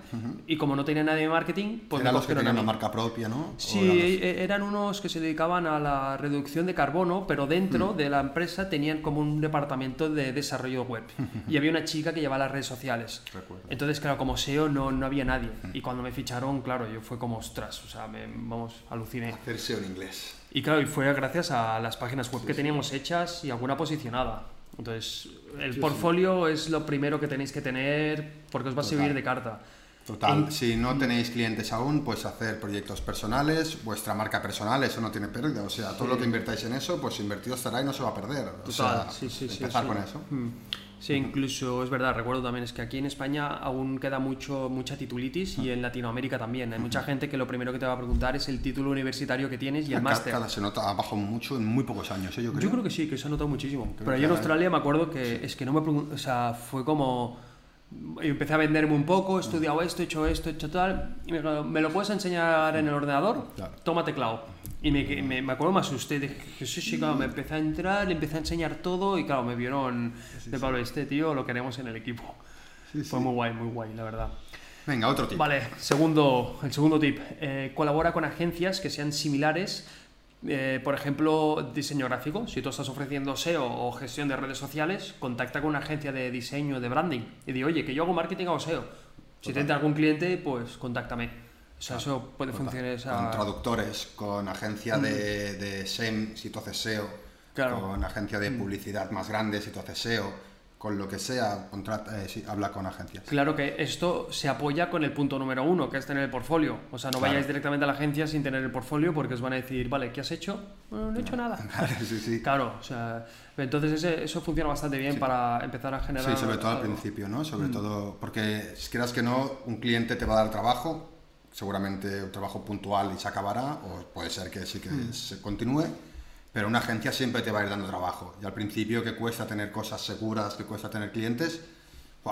y como no tenía nadie de marketing, pues... Eran los que tenían una marca propia, ¿no? Sí, e-, eran unos que se dedicaban a la reducción de carbono, pero dentro de la empresa tenían como un departamento de desarrollo web, y había una chica que llevaba las redes sociales. Entonces, claro, como SEO no, no había nadie, y cuando me ficharon, claro, yo fue como, ostras, o sea, me, vamos, aluciné. Hacer SEO en inglés. Y claro, y fue gracias a las páginas web que teníamos hechas y alguna posicionada. Entonces, el portfolio es lo primero que tenéis que tener porque os va a servir de carta. Total, si no tenéis clientes aún, pues hacer proyectos personales, vuestra marca personal, eso no tiene pérdida. O sea, todo lo que invertáis en eso, pues invertido estará y no se va a perder. Total, sí, sí, empezar con eso. Mm. Sí, incluso es verdad, recuerdo también, es que aquí en España aún queda mucho, mucha titulitis y en Latinoamérica también. Hay mucha gente que lo primero que te va a preguntar es el título universitario que tienes y el máster. Cada se nota, ha bajado mucho en muy pocos años, ¿eh? yo creo. Yo creo que sí, que se ha notado muchísimo. Pero yo en Australia me acuerdo que es que no me o sea, fue como empecé a venderme un poco, he estudiado esto, he hecho esto, he hecho tal, y me, ¿me lo puedes enseñar en el ordenador? Toma teclado. Y me, me, me, acuerdo, me asusté, dije, sí, sí, claro, me empecé a entrar, le empecé a enseñar todo y claro, me vieron de Pablo, este tío lo queremos en el equipo. Fue muy guay, muy guay, la verdad. Venga, otro tip. Vale, segundo, el segundo tip. Eh, colabora con agencias que sean similares. Eh, por ejemplo, diseño gráfico. Si tú estás ofreciendo SEO o gestión de redes sociales, contacta con una agencia de diseño, de branding. Y di, oye, que yo hago marketing o SEO. Si te entra algún cliente, pues contáctame. O sea, Claro, eso puede funcionar. esa- Con traductores, con agencia de, de SEM, si tú haces SEO, Claro. con agencia de publicidad más grande, si tú haces SEO, con lo que sea, contrata, eh, sí, habla con agencias. Claro que esto se apoya con el punto número uno, que es tener el portfolio. O sea, no Claro. vayáis directamente a la agencia sin tener el portfolio porque os van a decir, vale, ¿qué has hecho? Bueno, no he hecho nada. (laughs) sí, sí. Claro, o sea, entonces ese- eso funciona bastante bien para empezar a generar. Sí, sobre todo al principio, ¿no? Sobre Mm. todo porque, si quieras que no, un cliente te va a dar trabajo, seguramente un trabajo puntual y se acabará, o puede ser que sí que Mm. se continúe, pero una agencia siempre te va a ir dando trabajo. Y al principio que cuesta tener cosas seguras, que cuesta tener clientes.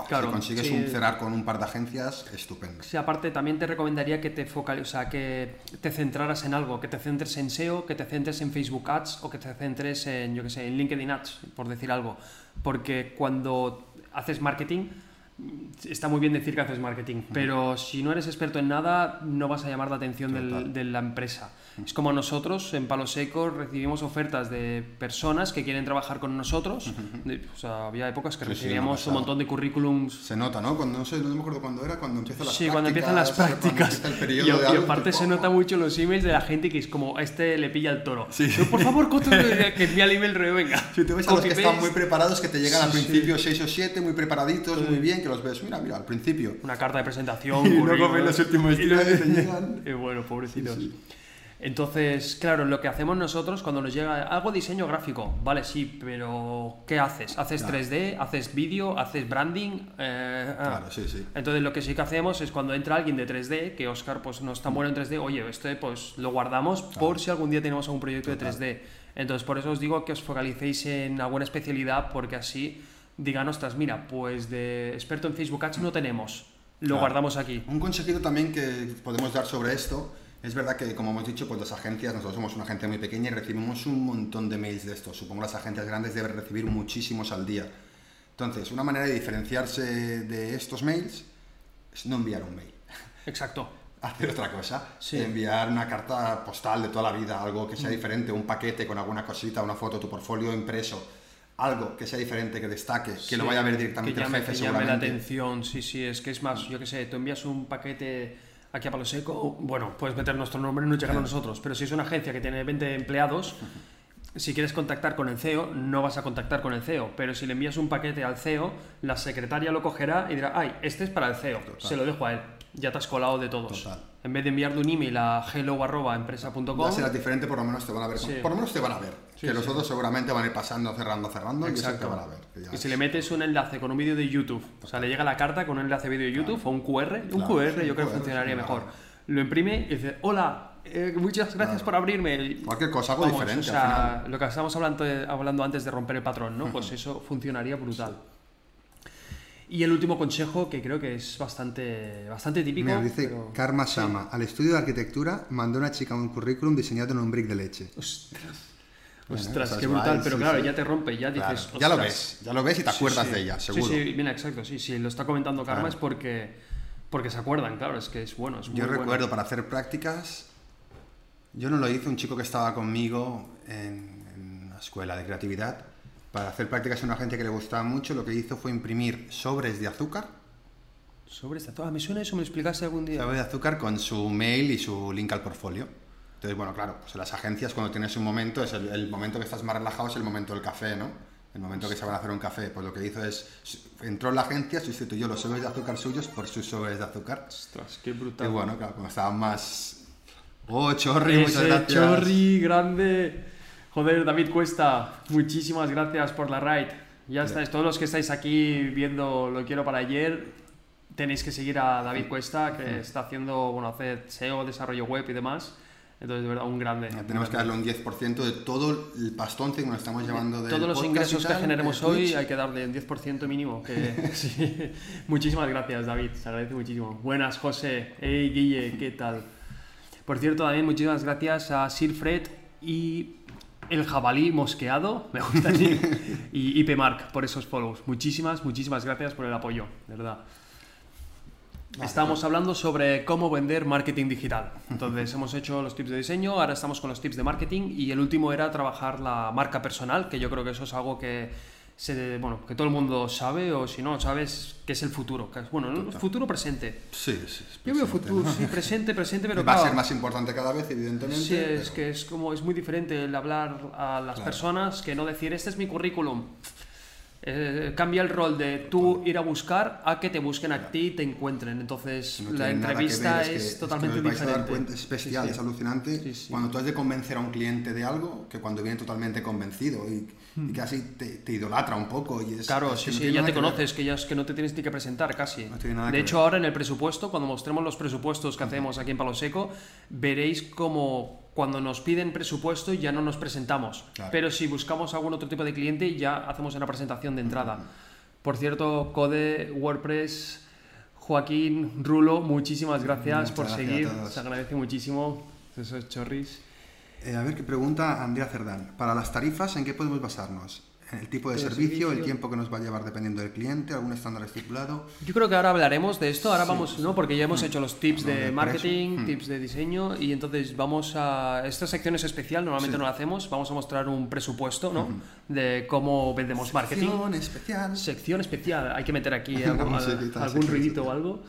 Claro, si consigues sí. un cerrar con un par de agencias, estupendo. Sí, aparte también te recomendaría que te focal, o sea, que te centraras en algo, que te centres en SEO, que te centres en Facebook Ads o que te centres en, yo que sé, en LinkedIn Ads, por decir algo. Porque cuando haces marketing, está muy bien decir que haces marketing, pero si no eres experto en nada, no vas a llamar la atención del- de la empresa. Es como nosotros en Palo Seco recibimos ofertas de personas que quieren trabajar con nosotros. O sea, había épocas que Sí, sí, recibíamos un pasado. montón de currículums Se nota, ¿no? Cuando, no sé, no me acuerdo cuándo era, cuando empiezan las Sí, prácticas. cuando empiezan las prácticas. empieza el Y, de y aparte tipo, se nota mucho en los emails de la gente que es como, a este le pilla el toro. Sí. Pero, por favor, (laughs) que envía el email, Reo, venga. Si tú ves a los que están muy preparados, que te llegan al Sí, sí. principio 6 o 7, muy preparaditos, muy bien, que los ves, mira, mira, al principio. Una carta de presentación, (laughs) Y luego ven los últimos Y días que te (laughs) llegan. Y bueno, pobrecitos. Entonces, claro, lo que hacemos nosotros cuando nos llega hago diseño gráfico, vale, sí, pero ¿qué haces? ¿Haces Claro. 3D? ¿Haces vídeo? ¿Haces branding? Eh, ah. Claro, sí, sí. Entonces lo que sí que hacemos es cuando entra alguien de 3D, que Oscar pues no es tan bueno en 3D, oye, este pues lo guardamos por si algún día tenemos algún proyecto Total. de 3D. Entonces por eso os digo que os focalicéis en alguna especialidad porque así digan, ostras, mira, pues de experto en Facebook Ads no tenemos, lo guardamos aquí. Un consejito también que podemos dar sobre esto, es verdad que como hemos dicho, pues las agencias, nosotros somos una agencia muy pequeña y recibimos un montón de mails de estos. Supongo las agencias grandes deben recibir muchísimos al día. Entonces, una manera de diferenciarse de estos mails es no enviar un mail. Exacto. (laughs) hacer otra cosa, Sí. enviar una carta postal de toda la vida, algo que sea diferente, un paquete con alguna cosita, una foto, tu portfolio impreso, algo que sea diferente, que destaque, que lo vaya a ver directamente que el jefe que llame la atención, sí, sí, es que es más, yo qué sé, tú envías un paquete aquí a Palo Seco, bueno, puedes meter nuestro nombre y no llegar a nosotros, pero si es una agencia que tiene 20 empleados, si quieres contactar con el CEO, no vas a contactar con el CEO, pero si le envías un paquete al CEO, la secretaria lo cogerá y dirá, ay, este es para el CEO, Total. se lo dejo a él, ya te has colado de todos. Total. En vez de enviarle un email a hello.empresa.com, Ya será diferente, por lo menos te van a ver. Sí. Por lo menos te van a ver. Sí, que los sí. otros seguramente van a ir pasando, cerrando, cerrando y eso te Exacto. van a ver. que Y es- si le metes un enlace con un vídeo de YouTube, o sea, le llega la carta con un enlace de vídeo de YouTube o un QR, un Claro, QR sí, yo creo que QR, funcionaría sí, mejor. claro. Lo imprime y dice, hola, eh, muchas gracias Claro. por abrirme. Cualquier cosa, algo Vamos, diferente o al sea, final. lo que estábamos hablando, hablando antes de romper el patrón, ¿no? (laughs) Pues eso funcionaría brutal. Y el último consejo, que creo que es bastante, bastante típico. Mira, dice pero- Karma Sama, al estudio de arquitectura mandó una chica un currículum diseñado en un brick de leche. Ostras, Bueno, ostras, qué brutal, guay, pero sí, claro, sí. ya te rompe, ya Claro, dices. ya lo ves, ya lo ves y te Sí, acuerdas sí. de ella, seguro. Sí, sí, mira, exacto, sí, sí, lo está comentando Karma Claro. es porque, porque se acuerdan, claro, es que es bueno, es muy Yo bueno. recuerdo para hacer prácticas, yo no lo hice, un chico que estaba conmigo en, en la escuela de creatividad, para hacer prácticas en una agencia que le gustaba mucho, lo que hizo fue imprimir sobres de azúcar, Sobre esta ah, me suena eso, me lo explicaste algún día. sobres de azúcar con su mail y su link al portfolio. Entonces, bueno, claro, pues en las agencias cuando tienes un momento, es el, el momento que estás más relajado es el momento del café, ¿no? El momento que se van a hacer un café. Pues lo que hizo es, entró en la agencia, sustituyó los sobres de azúcar suyos por sus sobres de azúcar. Ostras, qué Y brutal. bueno, claro, como estaban más... ¡Oh, chorri! Muchas Ese gracias. chorri grande. Joder, David Cuesta, muchísimas gracias por la ride. Ya estáis, todos los que estáis aquí viendo Lo Quiero para ayer, tenéis que seguir a David Cuesta, que está haciendo, bueno, hace SEO, desarrollo web y demás. Entonces, de verdad, un grande. Tenemos que darle un 10% de todo el pastón que nos estamos llevando de Todos los ingresos que generemos hoy hay que darle un 10% mínimo. Que, (laughs) (laughs) sí. Muchísimas gracias, David. Se agradece muchísimo. Buenas, José. Hey, Guille, ¿qué tal? Por cierto, también muchísimas gracias a Sirfred y el jabalí mosqueado, (laughs) me gusta así, y IP Mark por esos follows. Muchísimas, muchísimas gracias por el apoyo, de verdad. Estábamos hablando sobre cómo vender marketing digital. Entonces hemos hecho los tips de diseño, ahora estamos con los tips de marketing y el último era trabajar la marca personal, que yo creo que eso es algo que, se, bueno, que todo el mundo sabe o si no sabes que es el futuro. Bueno, el futuro presente. Sí, sí. Yo veo futuro, sí, presente, presente, pero (laughs) Va claro, a ser más importante cada vez, evidentemente. Sí, es pero- que es como es muy diferente el hablar a las Claro. personas que no decir este es mi currículum. Eh, cambia el rol de tú ir a buscar a que te busquen a ti y te encuentren. Entonces No la entrevista ver, es, que totalmente dar diferente. cuenta, es bestial, Sí, sí. es alucinante sí. cuando tú has de convencer a un cliente de algo que cuando viene totalmente convencido y, y casi te, te idolatra un poco. Y es, Claro, es sí, no sí, ya te conoces, que ya es que no te tienes ni que presentar casi. No tiene nada de que hecho, ver. ahora en el presupuesto, cuando mostremos los presupuestos que hacemos aquí en Palo Seco, veréis como cuando nos piden presupuesto ya no nos presentamos. Claro. Pero si buscamos algún otro tipo de cliente, ya hacemos una presentación de entrada. Por cierto, Code, WordPress, Joaquín, Rulo, muchísimas gracias Muchas por gracias seguir. Se agradece muchísimo. Eso es chorris. Eh, a ver qué pregunta Andrea Cerdán. Para las tarifas, ¿en qué podemos basarnos? ¿En el tipo de servicio, el tiempo que nos va a llevar dependiendo del cliente, algún estándar estipulado? Yo creo que ahora hablaremos de esto, ahora Sí, vamos, ¿no? Porque ya hemos hecho los tips de marketing, precio. tips de diseño y entonces vamos a... Esta sección es especial, normalmente Sí. no la hacemos, vamos a mostrar un presupuesto, ¿no? De cómo vendemos marketing. Sección especial. Sección especial, hay que meter aquí (laughs) algo- algún ruidito o algo.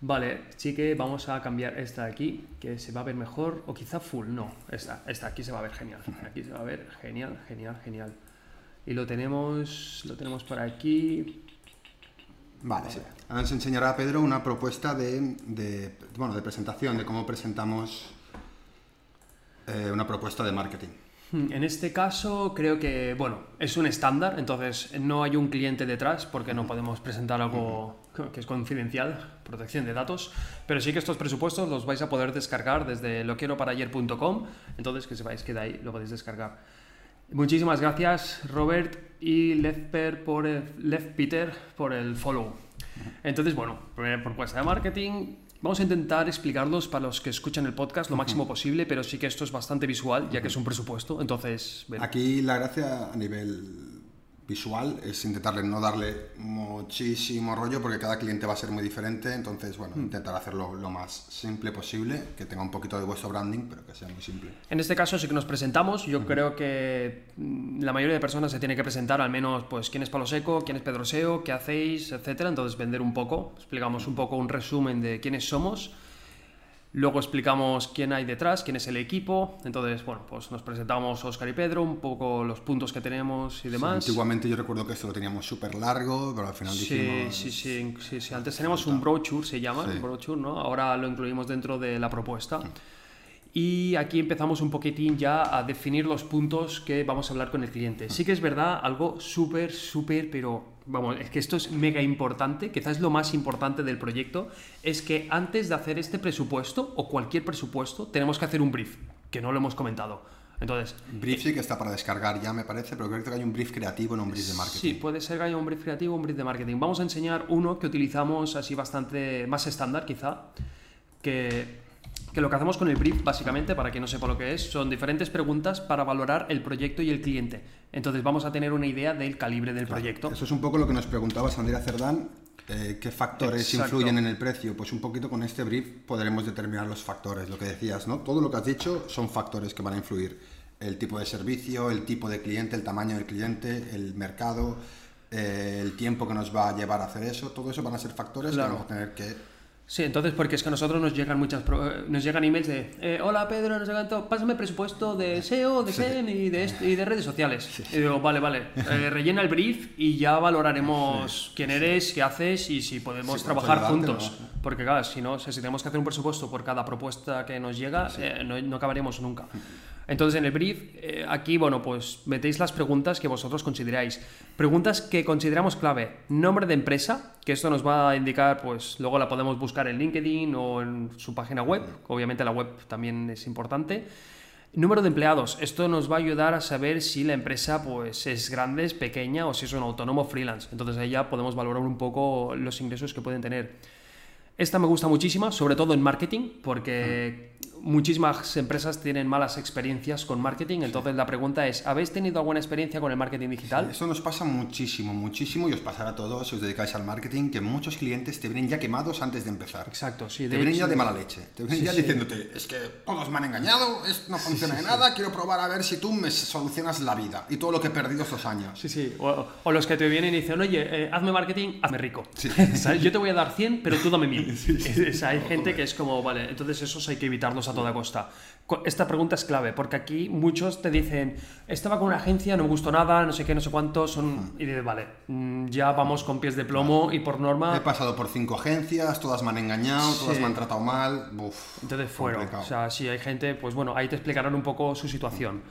Vale, sí que vamos a cambiar esta de aquí, que se va a ver mejor, o quizá full, no, esta, esta, aquí se va a ver genial, aquí se va a ver genial, genial, genial. Y lo tenemos, lo tenemos por aquí, Vale, sí. Ahora nos enseñará Pedro una propuesta de, de, bueno, de presentación, de cómo presentamos eh, una propuesta de marketing. Hmm, En este caso creo que, bueno, es un estándar, entonces no hay un cliente detrás porque no podemos presentar algo que es confidencial, protección de datos, pero sí que estos presupuestos los vais a poder descargar desde loquieroparayer.com, entonces que sepáis que de ahí lo podéis descargar. Muchísimas gracias Robert y Lefper por el, Lef Peter por el follow. Entonces, bueno, primera propuesta de marketing. Vamos a intentar explicarlos para los que escuchan el podcast lo máximo posible, pero sí que esto es bastante visual, ya que es un presupuesto. Entonces, ven. Aquí la gracia a nivel visual es intentarle no darle muchísimo rollo porque cada cliente va a ser muy diferente, entonces bueno, intentar hacerlo lo más simple posible, que tenga un poquito de vuestro branding, pero que sea muy simple. En este caso sí que nos presentamos. Yo creo que mm, la mayoría de personas se tiene que presentar al menos pues quién es Palo Seco, quién es Pedro Seo, qué hacéis, etcétera. Entonces vender un poco, explicamos un poco un resumen de quiénes somos. Luego explicamos quién hay detrás, quién es el equipo. Entonces, bueno, pues nos presentamos Oscar y Pedro, un poco los puntos que tenemos y demás. Antiguamente yo recuerdo que esto lo teníamos súper largo, pero al final Sí, dijimos... sí, sí, sí, sí. Antes teníamos un brochure, se llama, Sí. un brochure, ¿no? Ahora lo incluimos dentro de la propuesta. Y aquí empezamos un poquitín ya a definir los puntos que vamos a hablar con el cliente. Sí que es verdad, algo súper, súper, pero vamos, es que esto es mega importante, quizás lo más importante del proyecto, es que antes de hacer este presupuesto o cualquier presupuesto, tenemos que hacer un brief, que no lo hemos comentado. Entonces, Brief sí que está para descargar ya, me parece, pero creo que hay un brief creativo, no un brief de marketing. Sí, puede ser que haya un brief creativo o un brief de marketing. Vamos a enseñar uno que utilizamos así bastante más estándar, quizá, que, que lo que hacemos con el brief, básicamente, para quien no sepa lo que es, son diferentes preguntas para valorar el proyecto y el cliente. Entonces vamos a tener una idea del calibre del proyecto. Eso es un poco lo que nos preguntaba Sandra Cerdán. eh, ¿Qué factores Exacto. influyen en el precio? Pues un poquito con este brief podremos determinar los factores, lo que decías, ¿no? Todo lo que has dicho son factores que van a influir. El tipo de servicio, el tipo de cliente, el tamaño del cliente, el mercado, eh, el tiempo que nos va a llevar a hacer eso, todo eso van a ser factores Claro. que vamos a tener que... Sí, entonces porque es que a nosotros nos llegan muchas eh, nos llegan emails de eh, hola Pedro, nos llegan todo, pásame presupuesto de SEO, de Sí. SEM y de, y de redes sociales. Y digo, vale, vale, (laughs) eh, rellena el brief y ya valoraremos quién eres, qué haces y si podemos trabajar juntos. Porque claro, si no, si tenemos que hacer un presupuesto por cada propuesta que nos llega, eh, no, no acabaremos nunca. (laughs) Entonces en el brief, eh, aquí, bueno, pues metéis las preguntas que vosotros consideráis. Preguntas que consideramos clave. Nombre de empresa, que esto nos va a indicar, pues luego la podemos buscar en LinkedIn o en su página web. Obviamente la web también es importante. Número de empleados. Esto nos va a ayudar a saber si la empresa pues, es grande, es pequeña o si es un autónomo freelance. Entonces ahí ya podemos valorar un poco los ingresos que pueden tener. Esta me gusta muchísimo, sobre todo en marketing, porque muchísimas empresas tienen malas experiencias con marketing, entonces la pregunta es, ¿habéis tenido alguna experiencia con el marketing digital? Eso nos pasa muchísimo, muchísimo y os pasará a todos si os dedicáis al marketing que muchos clientes te vienen ya quemados antes de empezar. Exacto, sí. te vienen ya de mala leche. Te vienen ya diciéndote, es que todos me han engañado, esto no funciona de nada, quiero probar a ver si tú me solucionas la vida y todo lo que he perdido estos años. Sí, sí. O, los que te vienen y dicen, oye, eh, hazme marketing, hazme rico. (laughs) Yo te voy a dar 100, pero tú dame 1000. (laughs) hay gente que es como, vale, entonces esos hay que evitarlos a toda costa. Esta pregunta es clave, porque aquí muchos te dicen, estaba con una agencia, no me gustó nada, no sé qué, no sé cuánto, son... Y dices, vale, mm, ya vamos con pies de plomo y por norma... He pasado por cinco agencias, todas me han engañado, todas me han tratado mal, Uf, Entonces fueron. O sea, si hay gente, pues bueno, ahí te explicarán un poco su situación.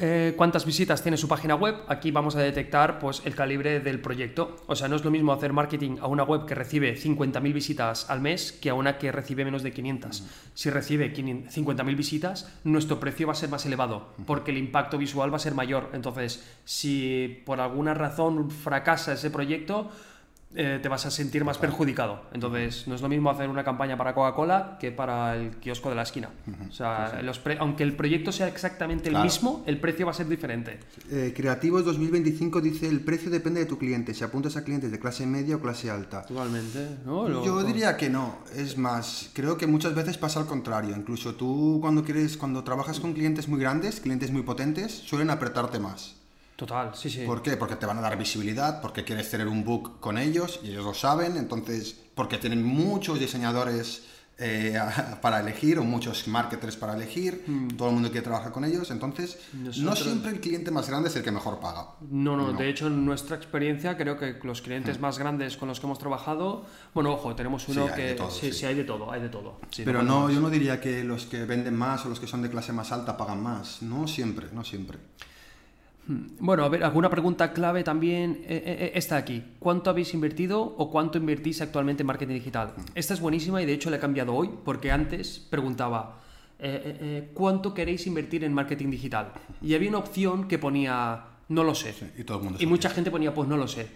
Eh, cuántas visitas tiene su página web, aquí vamos a detectar pues, el calibre del proyecto. O sea, no es lo mismo hacer marketing a una web que recibe 50.000 visitas al mes que a una que recibe menos de 500. Si recibe 50.000 visitas, nuestro precio va a ser más elevado porque el impacto visual va a ser mayor. Entonces, si por alguna razón fracasa ese proyecto, eh, te vas a sentir más perjudicado. Entonces, no es lo mismo hacer una campaña para Coca-Cola que para el kiosco de la esquina. O sea, los aunque el proyecto sea exactamente el mismo, el precio va a ser diferente. Eh, Creativos 2025 dice, el precio depende de tu cliente, si apuntas a clientes de clase media o clase alta. Totalmente. Yo diría que no. Es más, creo que muchas veces pasa al contrario. Incluso tú cuando quieres, cuando trabajas con clientes muy grandes, clientes muy potentes, suelen apretarte más. Total, sí, sí. ¿Por qué? Porque te van a dar visibilidad, porque quieres tener un book con ellos y ellos lo saben, entonces, porque tienen muchos diseñadores eh, (laughs) para elegir o muchos marketers para elegir, hmm. todo el mundo quiere trabajar con ellos, entonces no siempre el cliente más grande es el que mejor paga. No, no, de hecho en nuestra experiencia creo que los clientes hmm. más grandes con los que hemos trabajado, bueno, ojo, tenemos uno que sí, sí, hay de todo, hay de todo. Pero no, yo no diría que los que venden más o los que son de clase más alta pagan más, no siempre, no siempre. Hmm. Bueno, a ver, alguna pregunta clave también eh, eh, eh, está aquí. ¿Cuánto habéis invertido o cuánto invertís actualmente en marketing digital? Hmm. Esta es buenísima y de hecho la he cambiado hoy porque antes preguntaba ¿cuánto queréis invertir en marketing digital? Y había una opción que ponía no lo sé. y todo el mundo y mucha gente ponía pues no lo sé.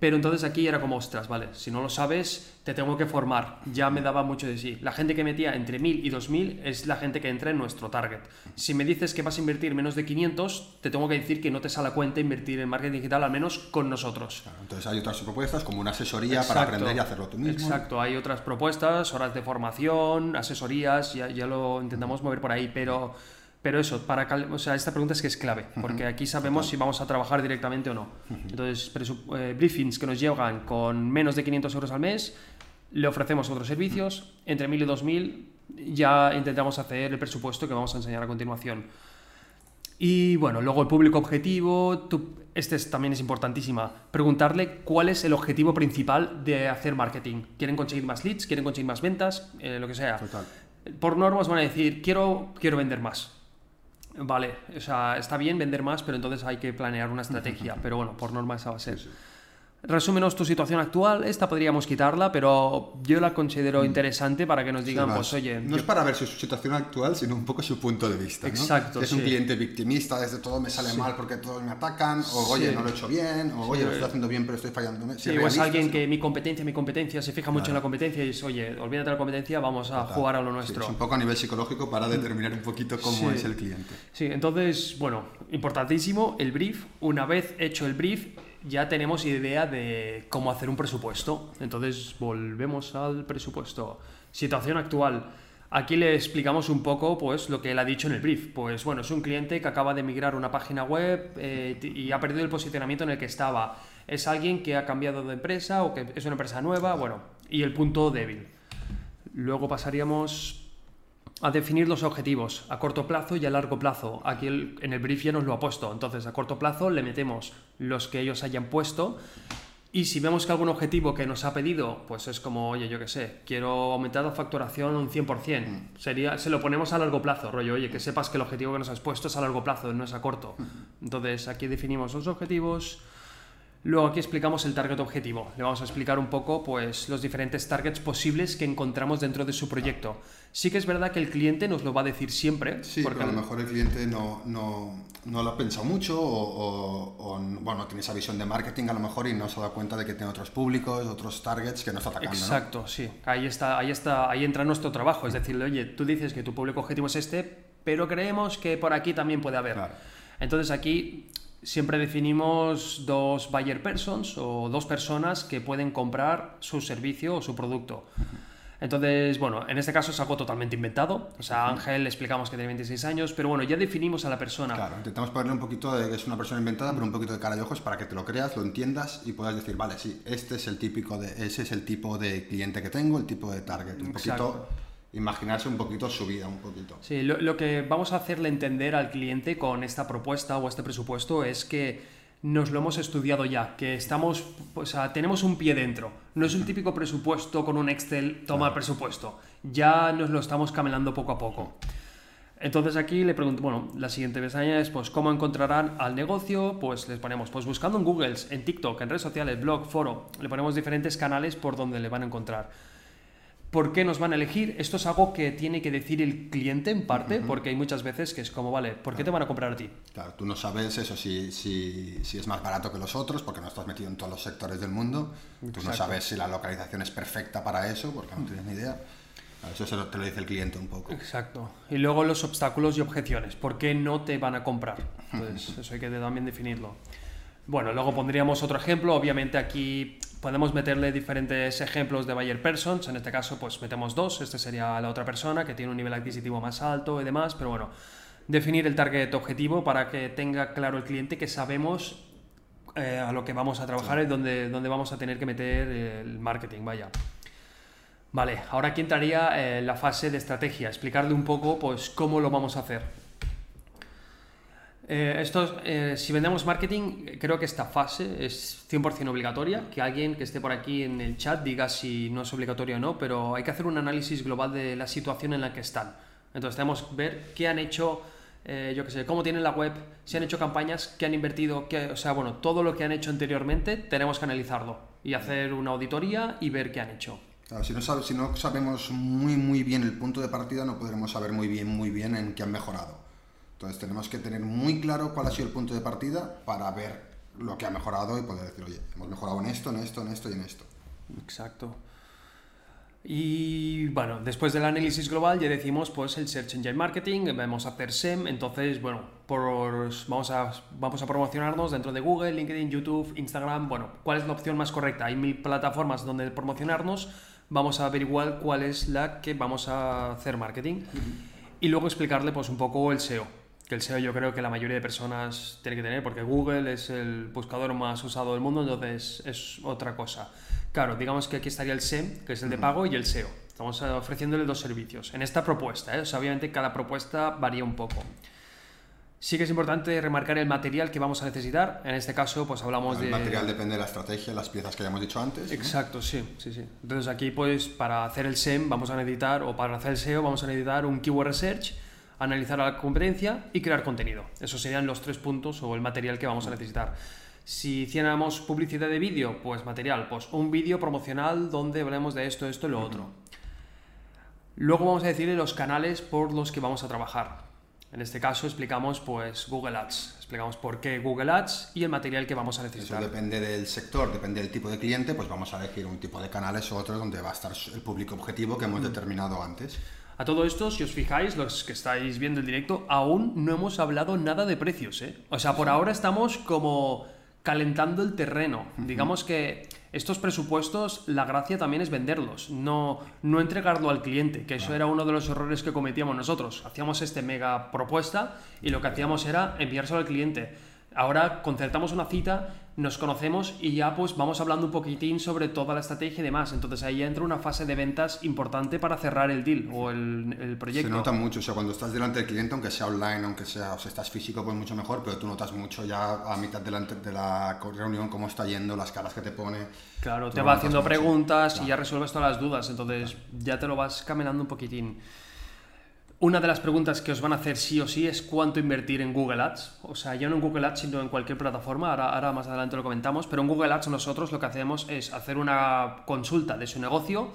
Pero entonces aquí era como, ostras, vale, si no lo sabes, te tengo que formar. Ya me daba mucho de sí. La gente que metía entre 1000 y 2000 es la gente que entra en nuestro target. Si me dices que vas a invertir menos de 500, te tengo que decir que no te sale a cuenta invertir en marketing digital, al menos con nosotros. entonces hay otras propuestas como una asesoría para aprender y hacerlo tú mismo. Exacto, hay otras propuestas, horas de formación, asesorías, ya, ya lo intentamos mover por ahí, pero pero eso, para o sea, esta pregunta es que es clave, porque aquí sabemos si vamos a trabajar directamente o no. Entonces, eh, briefings que nos llegan con menos de 500 euros al mes, le ofrecemos otros servicios, entre 1000 y 2000 ya intentamos hacer el presupuesto que vamos a enseñar a continuación. Y bueno, luego el público objetivo, este también es importantísima, preguntarle cuál es el objetivo principal de hacer marketing. ¿Quieren conseguir más leads? ¿Quieren conseguir más ventas? Eh, lo que sea. Por normas van a decir, quiero, quiero vender más Vale, o sea, está bien vender más, pero entonces hay que planear una estrategia. (laughs) Pero bueno, por norma esa va a ser. Resúmenos tu situación actual, esta podríamos quitarla, pero yo la considero mm. interesante para que nos digan, pues oye... No es para ver su situación actual, sino un poco su punto de vista. Exacto. Es un cliente victimista, desde todo me sale mal porque todos me atacan, o oye, no lo he hecho bien, o oye, lo estoy haciendo bien pero estoy fallando. Sí, o es alguien que mi competencia, mi competencia, se fija mucho en la competencia y es, oye, olvídate de la competencia, vamos a jugar a lo nuestro. es un poco a nivel psicológico para determinar un poquito cómo es el cliente. Sí, entonces, bueno, importantísimo el brief. Una vez hecho el brief, ya tenemos idea de cómo hacer un presupuesto. Entonces volvemos al presupuesto. Situación actual. Aquí le explicamos un poco pues, lo que él ha dicho en el brief. Pues bueno, es un cliente que acaba de migrar una página web eh, y ha perdido el posicionamiento en el que estaba. Es alguien que ha cambiado de empresa o que es una empresa nueva, bueno, y el punto débil. Luego pasaríamos a definir los objetivos a corto plazo y a largo plazo. Aquí en el brief ya nos lo ha puesto. Entonces, a corto plazo le metemos los que ellos hayan puesto. Y si vemos que algún objetivo que nos ha pedido, pues es como, oye, yo qué sé, quiero aumentar la facturación un 100%, mm. sería, se lo ponemos a largo plazo, rollo, oye, que sepas que el objetivo que nos has puesto es a largo plazo, no es a corto. Mm. Entonces, aquí definimos los objetivos, Luego aquí explicamos el target objetivo. Le vamos a explicar un poco pues, los diferentes targets posibles que encontramos dentro de su proyecto. Sí que es verdad que el cliente nos lo va a decir siempre. Sí, porque a lo mejor el cliente no, no, no lo ha pensado mucho o, o, bueno, tiene esa visión de marketing a lo mejor y no se da cuenta de que tiene otros públicos, otros targets que no está atacando. Exacto, sí. Ahí, está, ahí, está, ahí entra nuestro trabajo. Es decir, oye, tú dices que tu público objetivo es este, pero creemos que por aquí también puede haber. Entonces aquí siempre definimos dos buyer persons o dos personas que pueden comprar su servicio o su producto. Entonces, bueno, en este caso es algo totalmente inventado. O sea, Ángel le explicamos que tiene 26 años, pero bueno, ya definimos a la persona. Claro, intentamos ponerle un poquito de que es una persona inventada, pero un poquito de cara y ojos para que te lo creas, lo entiendas y puedas decir, vale, sí, este es el típico de, ese es el tipo de cliente que tengo, el tipo de target. Un poquito imaginarse un poquito su vida, un poquito. Sí, lo, que vamos a hacerle entender al cliente con esta propuesta o este presupuesto es que nos lo hemos estudiado ya, que estamos, o sea, tenemos un pie dentro. No es un típico presupuesto con un Excel, toma presupuesto. Ya nos lo estamos camelando poco a poco. Entonces aquí le pregunto, bueno, la siguiente pestaña es, pues, ¿cómo encontrarán al negocio? Pues les ponemos, pues buscando en Google, en TikTok, en redes sociales, blog, foro, le ponemos diferentes canales por donde le van a encontrar. ¿Por qué nos van a elegir? Esto es algo que tiene que decir el cliente en parte, porque hay muchas veces que es como, vale, ¿por qué te van a comprar a ti? Claro, tú no sabes eso, si, si, si, es más barato que los otros, porque no estás metido en todos los sectores del mundo. Tú no sabes si la localización es perfecta para eso, porque no tienes ni idea. Eso te lo dice el cliente un poco. Exacto. Y luego los obstáculos y objeciones. ¿Por qué no te van a comprar? (laughs) Pues eso hay que también definirlo. Bueno, luego pondríamos otro ejemplo. Obviamente aquí podemos meterle diferentes ejemplos de buyer persons. En este caso, pues metemos dos. Este sería la otra persona que tiene un nivel adquisitivo más alto y demás. Pero bueno, definir el target objetivo para que tenga claro el cliente que sabemos eh, a lo que vamos a trabajar y dónde, dónde, vamos a tener que meter el marketing. Vaya. Vale, ahora aquí entraría eh, la fase de estrategia. Explicarle un poco, pues, cómo lo vamos a hacer. Eh, esto, eh, si vendemos marketing, creo que esta fase es 100% obligatoria. Que alguien que esté por aquí en el chat diga si no es obligatorio o no, pero hay que hacer un análisis global de la situación en la que están. Entonces tenemos que ver qué han hecho, eh, yo qué sé, cómo tienen la web, si han hecho campañas, qué han invertido, qué, o sea, bueno, todo lo que han hecho anteriormente tenemos que analizarlo y hacer una auditoría y ver qué han hecho. si, no si no sabemos muy muy bien el punto de partida, no podremos saber muy bien muy bien en qué han mejorado. Entonces tenemos que tener muy claro cuál ha sido el punto de partida para ver lo que ha mejorado y poder decir, oye, hemos mejorado en esto, en esto, en esto y en esto. Exacto. Y bueno, después del análisis global ya decimos pues el Search Engine Marketing, vamos a hacer SEM, entonces bueno, por, vamos, a, vamos a promocionarnos dentro de Google, LinkedIn, YouTube, Instagram, bueno, ¿cuál es la opción más correcta? Hay mil plataformas donde promocionarnos, vamos a averiguar cuál es la que vamos a hacer marketing y luego explicarle pues un poco el SEO que el SEO yo creo que la mayoría de personas tiene que tener, porque Google es el buscador más usado del mundo, entonces es otra cosa. Claro, digamos que aquí estaría el SEM, que es el de pago, y el SEO. Estamos eh, ofreciéndole dos servicios. En esta propuesta, ¿eh? obviamente cada propuesta varía un poco. Sí que es importante remarcar el material que vamos a necesitar. En este caso, pues hablamos de... El material depende de la estrategia, las piezas que hayamos dicho antes. Exacto, sí, sí, sí. Entonces aquí, pues, para hacer el SEM vamos a necesitar, o para hacer el SEO vamos a necesitar un Keyword Research, analizar a la competencia y crear contenido. Esos serían los tres puntos o el material que vamos a necesitar. Si hiciéramos publicidad de vídeo, pues material, pues un vídeo promocional donde hablemos de esto, esto y lo otro. Luego vamos a decir los canales por los que vamos a trabajar. En este caso explicamos pues Google Ads, explicamos por qué Google Ads y el material que vamos a necesitar. Eso depende del sector, depende del tipo de cliente, pues vamos a elegir un tipo de canales o otro donde va a estar el público objetivo que hemos determinado antes. A todo esto, si os fijáis, los que estáis viendo el directo, aún no hemos hablado nada de precios, ¿eh? O sea, por ahora estamos como calentando el terreno. Digamos que estos presupuestos, la gracia también es venderlos, no, no entregarlo al cliente, que eso era uno de los errores que cometíamos nosotros. Hacíamos este mega propuesta y lo que hacíamos era enviárselo al cliente. Ahora concertamos una cita nos conocemos y ya pues vamos hablando un poquitín sobre toda la estrategia y demás. Entonces ahí entra una fase de ventas importante para cerrar el deal o el, proyecto. Se nota mucho, o sea, cuando estás delante del cliente, aunque sea online, aunque sea, o sea, estás físico, pues mucho mejor, pero tú notas mucho ya a mitad delante de la reunión cómo está yendo, las caras que te pone. Claro, te va haciendo preguntas y ya resuelves todas las dudas, entonces ya te lo vas caminando un poquitín. Una de las preguntas que os van a hacer sí o sí es cuánto invertir en Google Ads. O sea, ya no en Google Ads, sino en cualquier plataforma. Ahora, ahora más adelante lo comentamos. Pero en Google Ads nosotros lo que hacemos es hacer una consulta de su negocio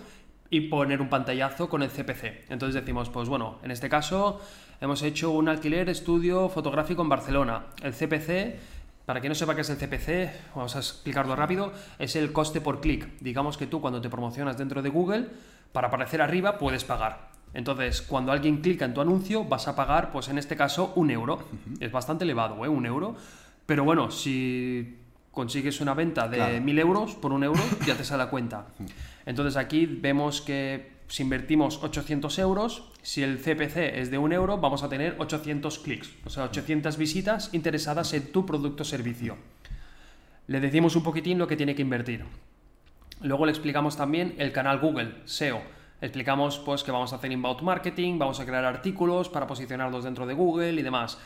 y poner un pantallazo con el CPC. Entonces decimos, pues bueno, en este caso hemos hecho un alquiler estudio fotográfico en Barcelona. El CPC, para quien no sepa qué es el CPC, vamos a explicarlo rápido, es el coste por clic. Digamos que tú cuando te promocionas dentro de Google, para aparecer arriba puedes pagar. Entonces, cuando alguien clica en tu anuncio, vas a pagar, pues en este caso, un euro. Es bastante elevado, ¿eh? Un euro. Pero bueno, si consigues una venta de mil euros por un euro, (coughs) ya te sale la cuenta. Entonces aquí vemos que si invertimos 800 euros, si el CPC es de un euro, vamos a tener 800 clics, o sea, 800 visitas interesadas en tu producto o servicio. Le decimos un poquitín lo que tiene que invertir. Luego le explicamos también el canal Google, SEO Explicamos pues que vamos a hacer inbound marketing, vamos a crear artículos para posicionarlos dentro de Google y demás.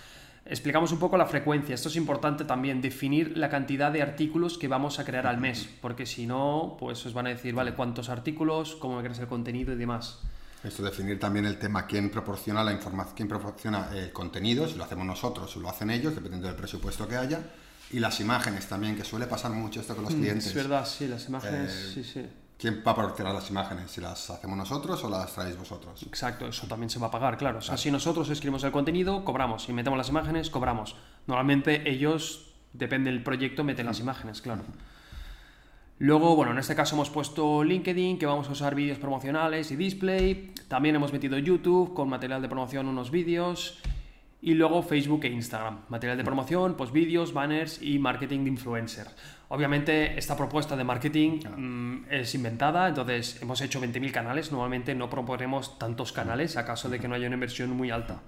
Explicamos un poco la frecuencia. Esto es importante también, definir la cantidad de artículos que vamos a crear al mes, porque si no, pues os van a decir, vale, cuántos artículos, cómo crees el contenido y demás. Esto definir también el tema, quién proporciona la información, quién proporciona el contenido, si lo hacemos nosotros o lo hacen ellos, dependiendo del presupuesto que haya. Y las imágenes también, que suele pasar mucho esto con los mm, clientes. Es verdad, sí, las imágenes, eh, sí, sí. ¿Quién va a proporcionar las imágenes? ¿Si las hacemos nosotros o las traéis vosotros? Exacto, eso también se va a pagar, claro. O sea, si nosotros escribimos el contenido, cobramos. Si metemos las imágenes, cobramos. Normalmente ellos, depende del proyecto, meten las imágenes, claro. Luego, bueno, en este caso hemos puesto LinkedIn, que vamos a usar vídeos promocionales y display. También hemos metido YouTube con material de promoción, unos vídeos. Y luego Facebook e Instagram. Material de promoción, pues vídeos, banners y marketing de influencer. Obviamente esta propuesta de marketing mm, es inventada, entonces hemos hecho 20.000 canales, normalmente no proponemos tantos canales a caso de que no haya una inversión muy alta.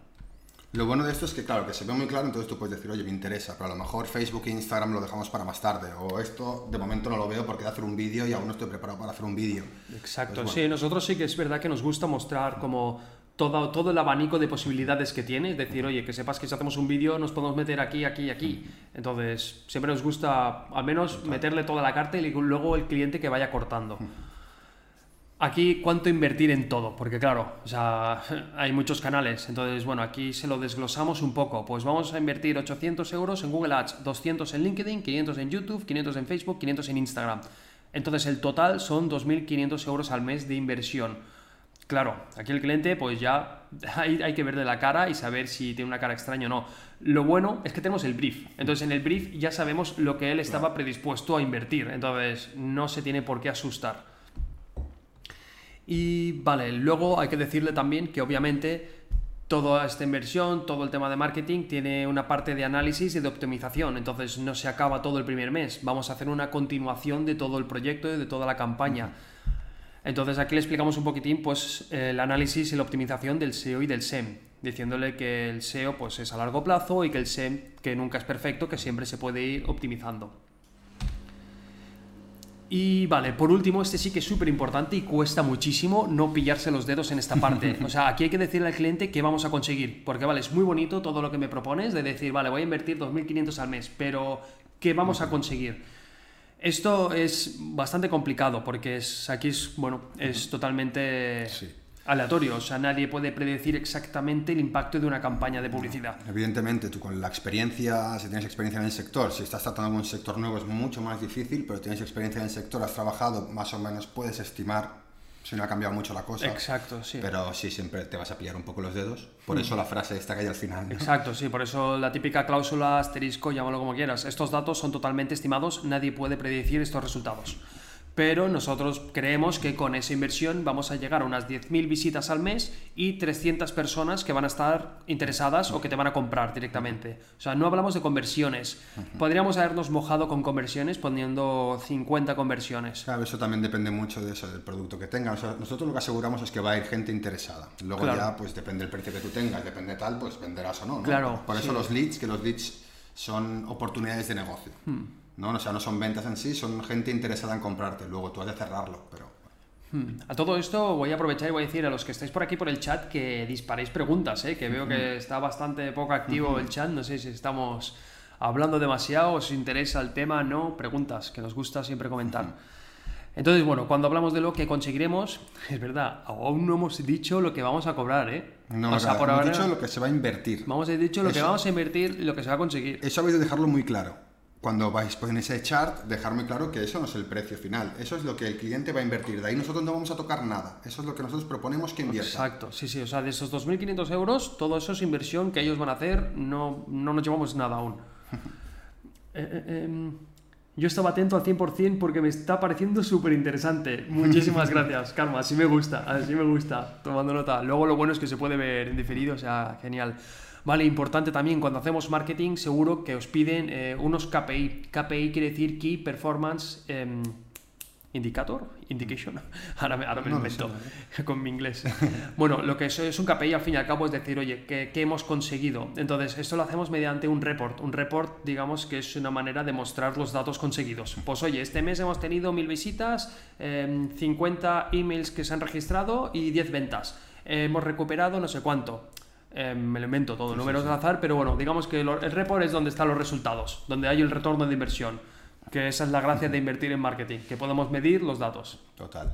Lo bueno de esto es que, claro, que se ve muy claro, entonces tú puedes decir, oye, me interesa, pero a lo mejor Facebook e Instagram lo dejamos para más tarde, o esto de momento no lo veo porque de hacer un vídeo y aún no estoy preparado para hacer un vídeo. Exacto, pues sí, nosotros sí que es verdad que nos gusta mostrar como todo, todo el abanico de posibilidades que tiene. Es decir, oye, que sepas que si hacemos un vídeo nos podemos meter aquí, aquí y aquí. Entonces, siempre nos gusta al menos meterle toda la carta y luego el cliente que vaya cortando. (laughs) Aquí, ¿cuánto invertir en todo? Porque claro, o sea, (laughs) hay muchos canales. Entonces, bueno, aquí se lo desglosamos un poco. Pues vamos a invertir 800 euros en Google Ads, 200 en LinkedIn, 500 en YouTube, 500 en Facebook, 500 en Instagram. Entonces, el total son 2.500 euros al mes de inversión. Claro, aquí el cliente pues ya (laughs) hay, hay, que verle la cara y saber si tiene una cara extraña o no. Lo bueno es que tenemos el brief. Entonces en el brief ya sabemos lo que él estaba predispuesto a invertir. Entonces no se tiene por qué asustar. Y vale, luego hay que decirle también que obviamente toda esta inversión, todo el tema de marketing tiene una parte de análisis y de optimización. Entonces no se acaba todo el primer mes. Vamos a hacer una continuación de todo el proyecto y de toda la campaña. Entonces aquí le explicamos un poquitín pues, el análisis y la optimización del SEO y del SEM, diciéndole que el SEO pues, es a largo plazo y que el SEM, que nunca es perfecto, que siempre se puede ir optimizando. Y vale, por último, este sí que es súper importante y cuesta muchísimo no pillarse los dedos en esta parte. (laughs) O sea, aquí hay que decirle al cliente qué vamos a conseguir. Porque vale, es muy bonito todo lo que me propones de decir, vale, voy a invertir 2.500 al mes, pero ¿qué vamos a conseguir? Esto es bastante complicado porque es, aquí es, bueno, es totalmente aleatorio. O sea, nadie puede predecir exactamente el impacto de una campaña de publicidad. Evidentemente, tú con la experiencia, si tienes experiencia en el sector, si estás tratando con un sector nuevo es mucho más difícil, pero tienes experiencia en el sector, has trabajado, más o menos puedes estimar si no ha cambiado mucho la cosa. Exacto, sí. Pero sí, siempre te vas a pillar un poco los dedos. Por hmm. eso la frase esta que hay al final. Exacto, sí, por eso la típica cláusula asterisco, llámalo como quieras. Estos datos son totalmente estimados, nadie puede predecir estos resultados pero nosotros creemos que con esa inversión vamos a llegar a unas 10.000 visitas al mes y 300 personas que van a estar interesadas o que te van a comprar directamente. O sea, no hablamos de conversiones. Podríamos habernos mojado con conversiones poniendo 50 conversiones. Claro, eso también depende mucho de eso, del producto que tengas. nosotros lo que aseguramos es que va a ir gente interesada. Luego ya, pues depende del precio que tú tengas, depende tal, pues venderás o no. Claro. Por eso los leads, que los leads son oportunidades de negocio. Hmm. ¿No? O sea, no son ventas en sí, son gente interesada en comprarte. Luego tú has de cerrarlo, pero... Hmm. A todo esto voy a aprovechar y voy a decir a los que estáis por aquí por el chat que disparéis preguntas, ¿eh? que veo que está bastante poco activo el chat, no sé si estamos hablando demasiado, os interesa el tema, no, preguntas, que nos gusta siempre comentar. Entonces, bueno, cuando hablamos de lo que conseguiremos, (laughs) es verdad, aún no hemos dicho lo que vamos a cobrar, ¿eh? No, o sea, que- por hemos ahora dicho lo que se va a invertir. vamos a dicho lo que Eso- vamos a invertir y lo que se va a conseguir. Eso habéis de dejarlo muy claro. Cuando vais por ese chart, dejar muy claro que eso no es el precio final. Eso es lo que el cliente va a invertir. De ahí nosotros no vamos a tocar nada. Eso es lo que nosotros proponemos que invierta. Exacto, sí, sí, o sea, de esos 2.500 euros, todo eso es inversión que ellos van a hacer, no, no nos llevamos nada aún. (laughs) Eh, eh, em, yo estaba atento al 100% porque me está pareciendo súper interesante. Muchísimas (laughs) gracias, Karma, así me gusta, así me gusta, tomando nota. Luego lo bueno es que se puede ver en diferido, o sea, genial. Vale, importante también, cuando hacemos marketing, seguro que os piden eh, unos KPI. KPI quiere decir Key Performance em, Indicator, Indication. (laughs) Ahora me, ahora me lo No lo sé, invento (laughs) con mi inglés. Bueno, lo que es, es un KPI al fin y al cabo es decir, oye, ¿qué, qué hemos conseguido? Entonces, esto lo hacemos mediante un report. Un report, digamos, que es una manera de mostrar los datos conseguidos. Pues oye, este mes hemos tenido mil visitas, em, 50 emails que se han registrado y 10 ventas. hemos recuperado no sé cuánto. Eh, me lo invento todo, números al azar, pero bueno, digamos que lo- el report es donde están los resultados, donde hay el retorno de inversión, que esa es la gracia de invertir en marketing, que podemos medir los datos. Total.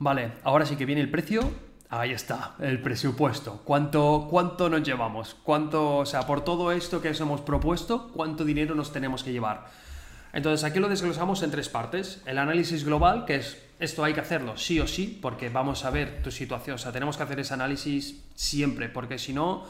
Vale, ahora sí que viene el precio. Ahí está, el presupuesto. ¿Cuánto, cuánto nos llevamos? ¿Cuánto, o sea, por todo esto que os hemos propuesto, cuánto dinero nos tenemos que llevar? Entonces, aquí lo desglosamos en tres partes. El análisis global, que es esto hay que hacerlo sí o sí, porque vamos a ver tu situación. O sea, tenemos que hacer ese análisis siempre, porque si no,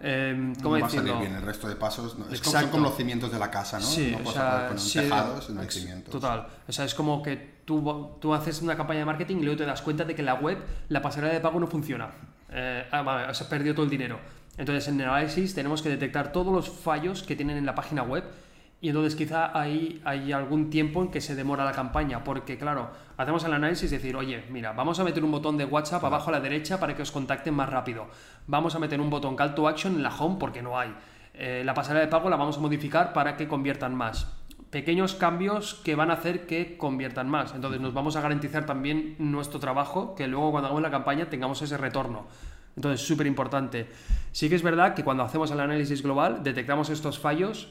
eh, ¿cómo no va a salir bien. El resto de pasos no. Es como, son como los cimientos de la casa, ¿no? Sí, no o sea, con un sí, tejado si no hay ex- cimientos. Total. O sea, es como que tú, tú haces una campaña de marketing y luego te das cuenta de que la web, la pasarela de pago no funciona. Eh, ah, vale, has perdido todo el dinero. Entonces, en el análisis tenemos que detectar todos los fallos que tienen en la página web y entonces quizá ahí hay algún tiempo en que se demora la campaña, porque claro, hacemos el análisis y decir, oye, mira, vamos a meter un botón de WhatsApp abajo a la derecha para que os contacten más rápido. Vamos a meter un botón Call to Action en la home porque no hay. Eh, la pasarela de pago la vamos a modificar para que conviertan más. Pequeños cambios que van a hacer que conviertan más. Entonces nos vamos a garantizar también nuestro trabajo, que luego cuando hagamos la campaña tengamos ese retorno. Entonces, súper importante. Sí que es verdad que cuando hacemos el análisis global detectamos estos fallos.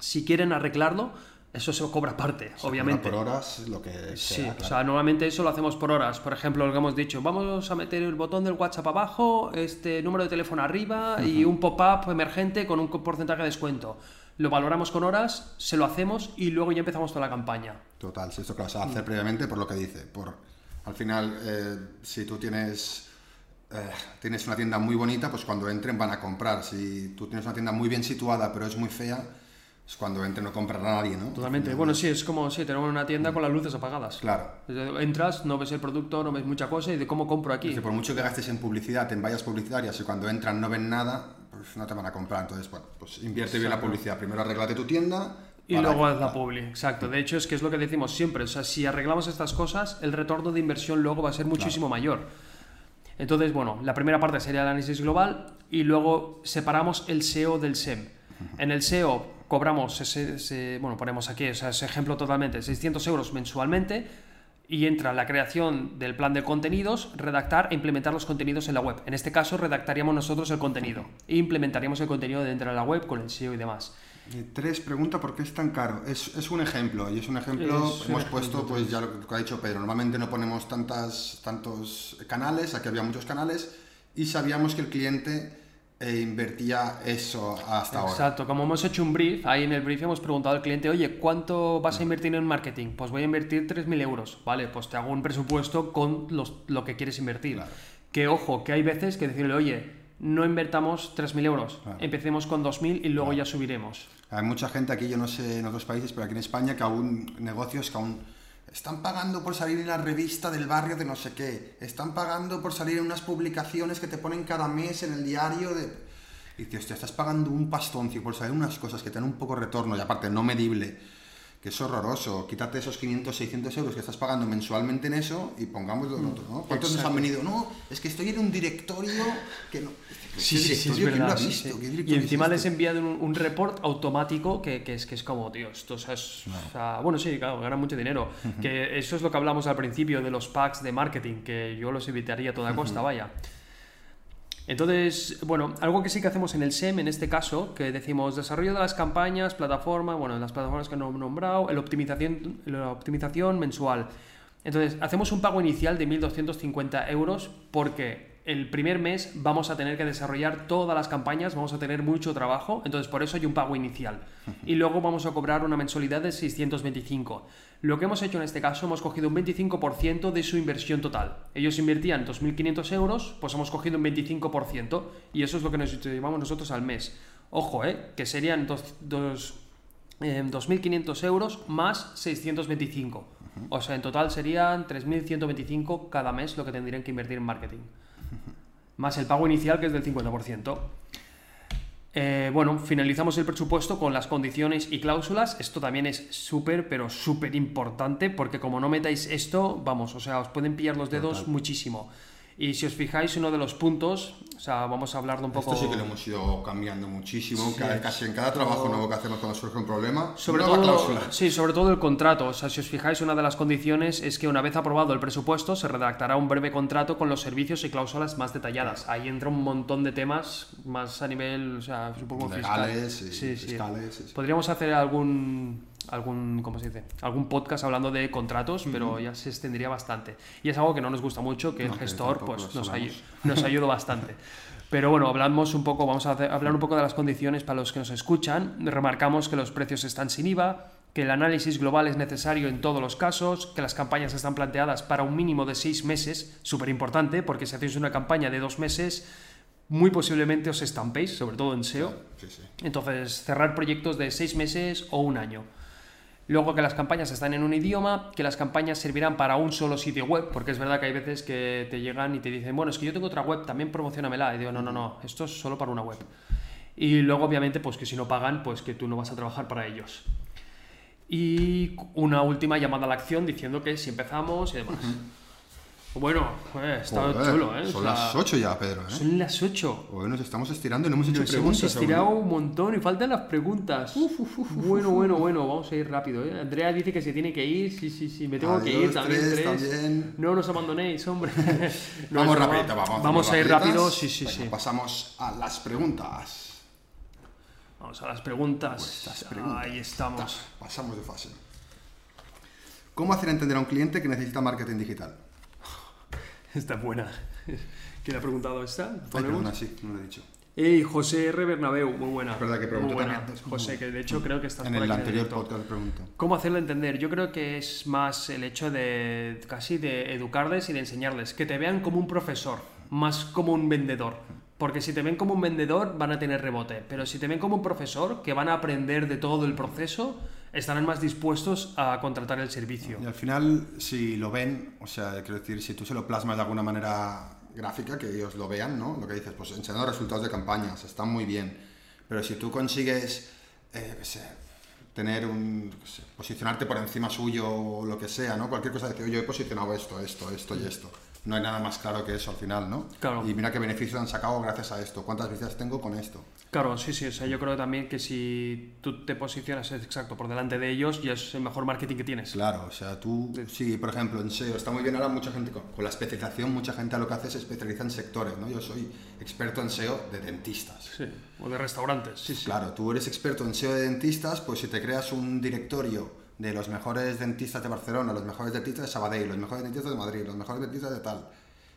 Si quieren arreglarlo, eso se cobra aparte, Se obviamente. cobra Por horas, lo que Sí, sea, o claro. sea, normalmente eso lo hacemos por horas. Por ejemplo, lo que hemos dicho, vamos a meter el botón del WhatsApp abajo, este número de teléfono arriba y un pop-up emergente con un porcentaje de descuento. Lo valoramos con horas, se lo hacemos y luego ya empezamos toda la campaña. Total, si esto que vas a hacer previamente por lo que dice. Por, al final, eh, si tú tienes, eh, tienes una tienda muy bonita, pues cuando entren van a comprar. Si tú tienes una tienda muy bien situada pero es muy fea, es cuando entren no comprará nadie, ¿no? Totalmente. Bueno, sí, es como si tenemos una tienda con las luces apagadas. Claro. Entras, no ves el producto, no ves mucha cosa y de cómo compro aquí. Por mucho que gastes en publicidad, en vallas publicitarias, y cuando entran no ven nada, pues no te van a comprar. Entonces, bueno, pues invierte bien la publicidad. Primero arreglate tu tienda. Y luego haz la publi, exacto. De hecho, es que es lo que decimos siempre. O sea, si arreglamos estas cosas, el retorno de inversión luego va a ser muchísimo mayor. Entonces, bueno, la primera parte sería el análisis global y luego separamos el SEO del SEM. En el SEO cobramos ese, ese- bueno, ponemos aquí, o sea, ese ejemplo totalmente, 600 euros mensualmente y entra la creación del plan de contenidos, redactar e implementar los contenidos en la web. En este caso, redactaríamos nosotros el contenido e implementaríamos el contenido dentro de la web con el SEO y demás. Tres pregunta por qué es tan caro. Es, es un ejemplo, y es un ejemplo, Es un hemos ejemplo, puesto, pues ya lo que ha dicho Pedro, normalmente no ponemos tantas, tantos canales, aquí había muchos canales, y sabíamos que el cliente eh, invertía eso hasta ahora. Exacto, como hemos hecho un brief, ahí en el brief hemos preguntado al cliente, oye, ¿cuánto vas a invertir en marketing? Pues voy a invertir 3.000 euros, ¿vale? Pues te hago un presupuesto con los- lo que quieres invertir. Claro. Que ojo, que hay veces que decirle, oye, no invertamos 3.000 euros, Claro. empecemos con 2.000 y luego ya subiremos. Hay mucha gente aquí, yo no sé en otros países, pero aquí en España, que aún negocios que aún están pagando por salir en la revista del barrio de no sé qué, están pagando por salir en unas publicaciones que te ponen cada mes en el diario de... Y dices, hostia, estás pagando un pastoncio por saber unas cosas que te dan un poco retorno y aparte no medible, que es horroroso. Quítate esos 500, 600 euros que estás pagando mensualmente en eso y pongámoslo en otro, ¿no? ¿Cuántos nos han venido? No, es que estoy en un directorio que no... Es ¿Quién lo ha verdad. sí, visto? sí. ¿Qué Y directorio es encima les envían un, un report automático que, que es, que es como, tío, esto o sea, es- o sea, bueno, sí, claro, ganan mucho dinero. Que eso es lo que hablamos al principio de los packs de marketing, que yo los evitaría a toda costa, vaya. Entonces, bueno, algo que sí que hacemos en el SEM, en este caso, que decimos desarrollo de las campañas, plataforma, bueno, las plataformas que no he nombrado, el optimización, la optimización mensual. Entonces, hacemos un pago inicial de 1.250 euros porque el primer mes vamos a tener que desarrollar todas las campañas, vamos a tener mucho trabajo, entonces por eso hay un pago inicial. Y luego vamos a cobrar una mensualidad de 625. Lo que hemos hecho en este caso, hemos cogido un 25% de su inversión total. Ellos invertían 2.500 euros, pues hemos cogido un 25% y eso es lo que nos llevamos nosotros al mes. Ojo, ¿eh? que serían dos, dos, 2.500 euros más 625. O sea, en total serían 3.125 cada mes lo que tendrían que invertir en marketing. Más el pago inicial que es del 50%. Eh, bueno, finalizamos el presupuesto con las condiciones y cláusulas. Esto también es súper, pero súper importante porque como no metáis esto, vamos, o sea, os pueden pillar los dedos muchísimo. Y si os fijáis, uno de los puntos, o sea, vamos a hablarlo un poco... Esto sí que lo hemos ido cambiando muchísimo, casi en cada trabajo nuevo que hacemos cuando surge un problema, sobre todo, Sí, sobre todo el contrato. O sea, si os fijáis, una de las condiciones es que una vez aprobado el presupuesto, se redactará un breve contrato con los servicios y cláusulas más detalladas. Ahí entra un montón de temas más a nivel, o sea, supongo Legales, fiscal. sí, fiscales. Podríamos hacer algún algún, ¿cómo se dice? algún podcast hablando de contratos, pero ya se extendería bastante. Y es algo que no nos gusta mucho, que el gestor pues, nos, nos ayuda bastante. Pero bueno, hablamos un poco, vamos a hablar un poco de las condiciones para los que nos escuchan. Remarcamos que los precios están sin IVA, que el análisis global es necesario en todos los casos, que las campañas están planteadas para un mínimo de seis meses, súper importante, porque si hacéis una campaña de dos meses, muy posiblemente os estampéis, sobre todo en SEO. Entonces, cerrar proyectos de seis meses o un año. Luego que las campañas están en un idioma, que las campañas servirán para un solo sitio web, porque es verdad que hay veces que te llegan y te dicen, bueno, es que yo tengo otra web, también promocionamela. Y digo, no, no, no, esto es solo para una web. Y luego, obviamente, pues que si no pagan, pues que tú no vas a trabajar para ellos. Y una última llamada a la acción diciendo que si empezamos y demás. Bueno, está chulo, ¿eh? Son las 8 ya, Pedro, ¿eh? Son las 8. Hoy nos estamos estirando y no hemos hecho preguntas. Hemos estirado un montón y faltan las preguntas. bueno, bueno, bueno, vamos a ir rápido, ¿eh? Andrea dice que se tiene que ir, sí, sí, sí, me tengo que ir también. Tres, También. No nos abandonéis, hombre. (laughs) vamos rápido, vamos. Vamos a ir rápido, sí, sí, sí. Pasamos a las preguntas. Vamos a las preguntas. Pues preguntas. Ahí estamos. Pasamos de fase. ¿Cómo hacer entender a un cliente que necesita marketing digital? (laughs) Está buena. (laughs) ¿Quién ha preguntado esta? Ay, sí, no lo he dicho. Hey, José R. Bernabeu, muy buena. Es verdad que preguntó buena. José, que de hecho creo que estás en el anterior podcast. ¿Cómo hacerlo entender? Yo creo que es más el hecho de casi de educarles y de enseñarles, que te vean como un profesor, más como un vendedor. Porque si te ven como un vendedor van a tener rebote, pero si te ven como un profesor que van a aprender de todo el proceso, estarán más dispuestos a contratar el servicio. Y al final, si lo ven, o sea, quiero decir, si tú se lo plasmas de alguna manera gráfica, que ellos lo vean, ¿no? Lo que dices, pues enseñando resultados de campañas, están muy bien. Pero si tú consigues, eh, sé, tener un, posicionarte por encima suyo o lo que sea, ¿no? Cualquier cosa, decir, yo he posicionado esto, esto, esto y esto no hay nada más claro que eso al final, ¿no? Claro. Y mira qué beneficios han sacado gracias a esto, cuántas visitas tengo con esto. Claro, sí, sí, o sea, yo creo también que si tú te posicionas exacto por delante de ellos, ya es el mejor marketing que tienes. Claro, o sea, tú, sí, por ejemplo, en SEO está muy bien ahora mucha gente con, la especialización, mucha gente a lo que hace es especializa en sectores, ¿no? Yo soy experto en SEO de dentistas. Sí, o de restaurantes, sí, sí. Claro, tú eres experto en SEO de dentistas, pues si te creas un directorio de los mejores dentistas de Barcelona, los mejores dentistas de Sabadell, los mejores dentistas de Madrid, los mejores dentistas de tal,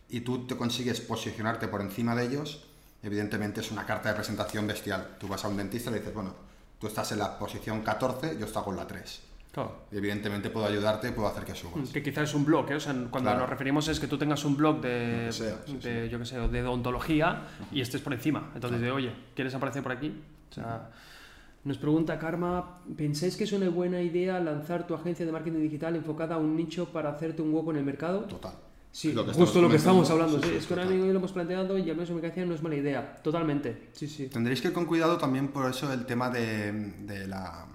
y tú te consigues posicionarte por encima de ellos, evidentemente es una carta de presentación bestial. Tú vas a un dentista y le dices, bueno, tú estás en la posición 14, yo estoy con la 3. Evidentemente puedo ayudarte, puedo hacer que subas. Que quizás es un blog, ¿eh? o sea, cuando nos referimos es que tú tengas un blog de, de yo qué sé, de odontología y estés por encima. Entonces, de, oye, ¿quieres aparecer por aquí? O sea, nos pregunta Karma, ¿pensáis que es una buena idea lanzar tu agencia de marketing digital enfocada a un nicho para hacerte un hueco en el mercado? Total. Sí, justo lo que estamos hablando. Sí, es que ahora lo hemos planteado y a mí comunicación no es mala idea. Totalmente. Sí, sí. Tendréis que ir con cuidado también por eso el tema de, de, la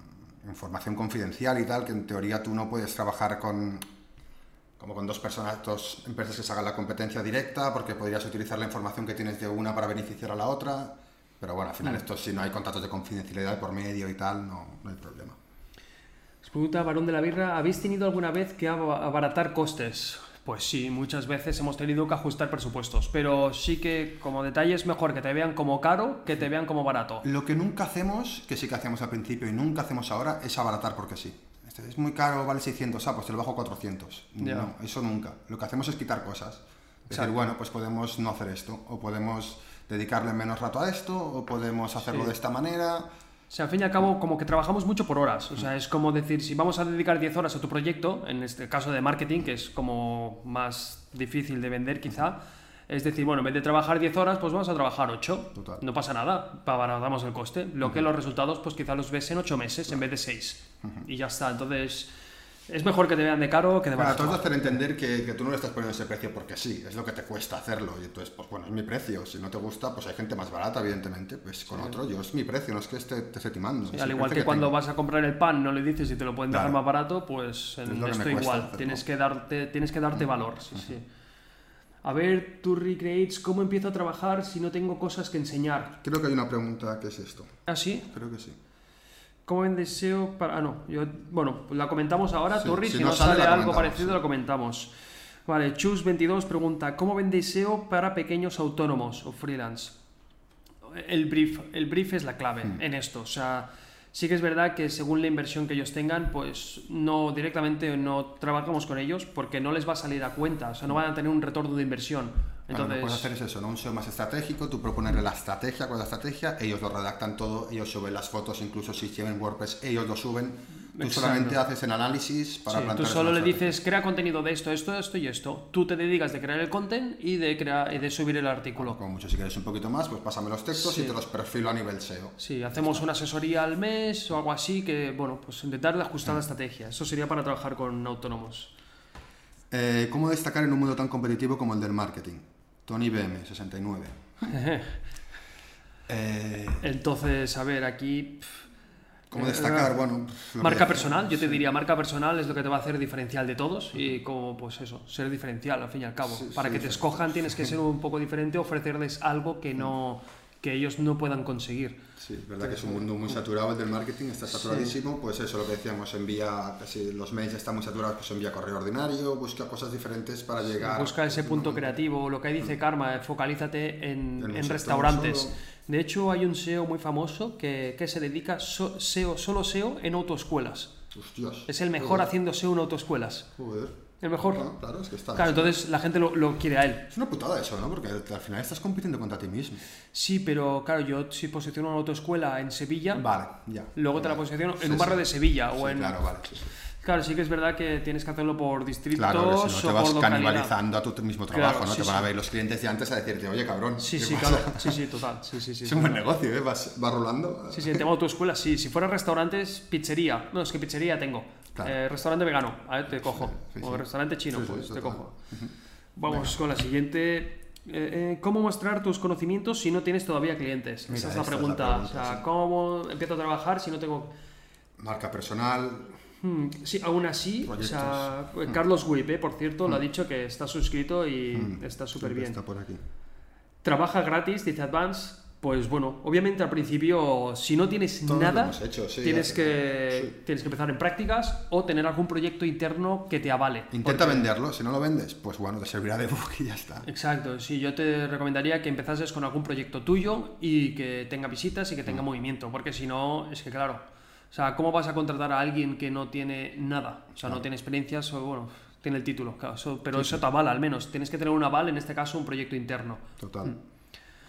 información confidencial y tal, que en teoría tú no puedes trabajar con como con dos personas, dos empresas que se hagan la competencia directa, porque podrías utilizar la información que tienes de una para beneficiar a la otra. Pero bueno, al final mm. esto si no hay contratos de confidencialidad por medio y tal, no, no hay problema. Pregunta Varón de la Birra, ¿habéis tenido alguna vez que abaratar costes? Pues sí, muchas veces hemos tenido que ajustar presupuestos, pero sí que como detalle es mejor que te vean como caro que te vean como barato. Lo que nunca hacemos, que sí que hacemos al principio y nunca hacemos ahora, es abaratar porque sí. es muy caro, vale 600, ah, pues te lo bajo a 400. Ya. No, eso nunca. Lo que hacemos es quitar cosas. Es decir, bueno, pues podemos no hacer esto, o podemos dedicarle menos rato a esto, o podemos hacerlo Sí. de esta manera. O sea, al fin y al cabo, como que trabajamos mucho por horas. O sea, es como decir, si vamos a dedicar 10 horas a tu proyecto, en este caso de marketing, que es como más difícil de vender quizá, es decir, bueno, en vez de trabajar 10 horas, pues vamos a trabajar 8. Total. No pasa nada, abaratamos el coste. Lo que los resultados, pues quizá los ves en 8 meses en vez de 6. Y ya está. Entonces, es mejor que te vean de caro que de Para barato. todos hacer entender que, que tú no le estás poniendo ese precio porque sí, es lo que te cuesta hacerlo. Y entonces, pues bueno, es mi precio. Si no te gusta, pues hay gente más barata, evidentemente. Pues con otro, yo es mi precio, no es que esté, te esté timando. Sí, al igual que cuando tengo. vas a comprar el pan no le dices si te lo pueden dejar Claro. más barato, pues en Es esto igual. hacerlo. Tienes que darte, tienes que darte valor. Sí, sí. A ver, tú recreates, ¿cómo empiezo a trabajar si no tengo cosas que enseñar? Creo que hay una pregunta que es esto. ¿Ah, sí? Creo que sí. ¿Cómo vendes SEO para...? Ah, no. Yo, bueno, la comentamos ahora, Sí, Turri. si Si, no no sale, sale, la algo parecido, sí. lo comentamos. Vale, Chus22 pregunta, ¿cómo vendes SEO para pequeños autónomos o freelance? El brief, el brief es la clave Hmm. en esto. O sea, sí que es verdad que según la inversión que ellos tengan, pues no directamente no trabajamos con ellos porque no les va a salir a cuenta. O sea, no van a tener un retorno de inversión. Lo que puedes hacer es eso, ¿no? Un SEO más estratégico, tú proponerle la estrategia, cuál es la estrategia, ellos lo redactan todo, ellos suben las fotos, incluso si llevan WordPress, ellos lo suben. Tú Exacto. solamente haces el análisis para sí, tú plantear solo le dices, crea contenido de esto, esto, esto y esto. Tú te dedicas de crear el content y de, crear, y de subir el artículo. Como mucho, si quieres un poquito más, pues pásame los textos Sí. y te los perfilo a nivel SEO. Sí, hacemos una asesoría al mes o algo así que, bueno, pues intentar ajustar la estrategia. Eso sería para trabajar con autónomos. Eh, ¿Cómo destacar en un mundo tan competitivo como el del marketing? Tony BM, 69. (laughs) Eh, Entonces, a ver, aquí... ¿Cómo eh, destacar? Bueno, lo que Marca personal, yo te diría, marca personal es lo que te va a hacer diferencial de todos y como, pues eso, ser diferencial al fin y al cabo. Sí, Para sí, que te sí. escojan tienes que (laughs) ser un poco diferente, ofrecerles algo que no que ellos no puedan conseguir. Sí, es verdad que es un mundo muy saturado el del marketing, está saturadísimo, pues eso, lo que decíamos, envía, si los mails están muy saturados, pues envía correo ordinario, busca cosas diferentes para llegar. Busca ese punto creativo, lo que dice Karma, eh, focalízate en, En en restaurantes. solo. De hecho, hay un SEO muy famoso que, que se dedica so- SEO, solo SEO en autoescuelas. Hostias. Es el mejor Joder, haciendo SEO en autoescuelas. Joder. El mejor. Bueno, claro, es que está. Claro, entonces la gente lo, lo quiere a él. Es una putada eso, ¿no? Porque al final estás compitiendo contra ti mismo. Sí, pero claro, yo si posiciono una autoescuela en Sevilla, Vale, ya. luego te la Vale. posiciono en Sí, un barrio sí. de Sevilla Sí, o en... Claro, vale. Claro, sí que es verdad que tienes que hacerlo por distritos Claro, que si no te vas canibalizando a tu mismo trabajo, Claro, ¿no? te van a ver los clientes de antes a decirte, oye, cabrón. Sí, ¿qué sí, pasa?". claro. (laughs) Sí, sí, total. Sí, sí, sí. Es un buen negocio, ¿eh? Vas, va rolando. Sí, sí, el tema de autoescuela, sí. Si fuera restaurantes, pizzería. No, es que pizzería tengo. Claro. Eh, restaurante vegano, a ver, te cojo. sí, o restaurante chino, pues te cojo. Vamos con la siguiente. Eh, eh, ¿Cómo mostrar tus conocimientos si no tienes todavía clientes? Mira, Esa es la esta es la pregunta. o sea, sí. ¿cómo empiezo a trabajar si no tengo... Marca personal. Hmm, sí, aún así, o sea, Proyectos. Carlos Whip, eh, por cierto, lo ha dicho que está suscrito y está súper bien. Está por aquí. Trabaja gratis, dice Advance. Pues bueno, obviamente al principio, si no tienes nada, hemos hecho, sí, tienes, que, sí. tienes que empezar en prácticas o tener algún proyecto interno que te avale. Intenta Porque- venderlo, si no lo vendes, pues bueno, te servirá de book y ya está. Exacto, sí, yo te recomendaría que empezases con algún proyecto tuyo y que tenga visitas y que Mm. tenga movimiento, porque si no, es que claro, o sea, ¿cómo vas a contratar a alguien que no tiene nada? O sea, no tiene experiencias o bueno, tiene el título, claro, eso- pero eso te avala al menos, tienes que tener un aval, en este caso un proyecto interno. Total. Mm.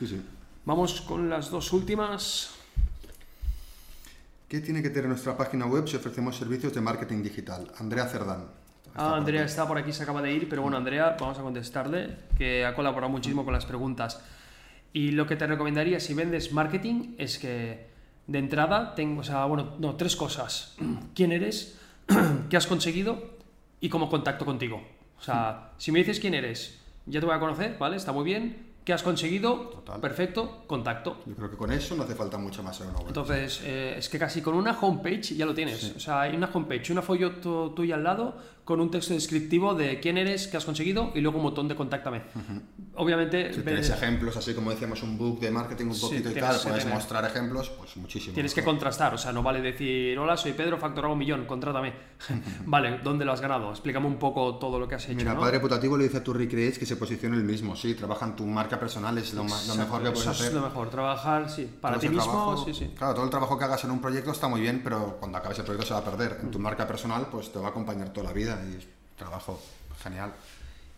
Sí, sí. Vamos con las dos últimas. ¿Qué tiene que tener nuestra página web si ofrecemos servicios de marketing digital? Andrea Cerdán. Ah, Andrea está por aquí, se acaba de ir, pero bueno, Andrea, vamos a contestarle, que ha colaborado muchísimo con las preguntas. Y lo que te recomendaría si vendes marketing es que de entrada tengo, o sea, bueno, no, tres cosas. (clears throat) ¿Quién eres? (clears throat) ¿Qué has conseguido? Y cómo contacto contigo. O sea, si me dices quién eres, ya te voy a conocer, ¿vale? Está muy bien. ¿Qué has conseguido? Total. Perfecto, contacto. Yo creo que con eso no hace falta mucho más en una web. Entonces, eh, es que casi con una homepage ya lo tienes. O sea, hay una homepage, una folleto tuya al lado con un texto descriptivo de quién eres, qué has conseguido y luego un botón de contáctame. Obviamente, si tienes ejemplos, así como decíamos, un book de marketing un Sí, poquito y tal, que puedes tener. mostrar ejemplos, pues muchísimo. tienes que mejor. contrastar. O sea, no vale decir, hola, soy Pedro, facturaba un millón, contrátame. (laughs) vale, ¿dónde lo has ganado? Explícame un poco todo lo que has hecho. Mira, ¿no? Padre Putativo le dice a tu Recreates que se posicione el mismo. Sí, trabaja en tu marca personal es lo, ma- lo Exacto, mejor que puedes eso hacer. es lo mejor, trabajar, sí, para ti mismo, trabajo- sí, sí. Claro, todo el trabajo que hagas en un proyecto está muy bien, pero cuando acabes el proyecto se va a perder. En tu marca personal, pues te va a acompañar toda la vida y trabajo genial.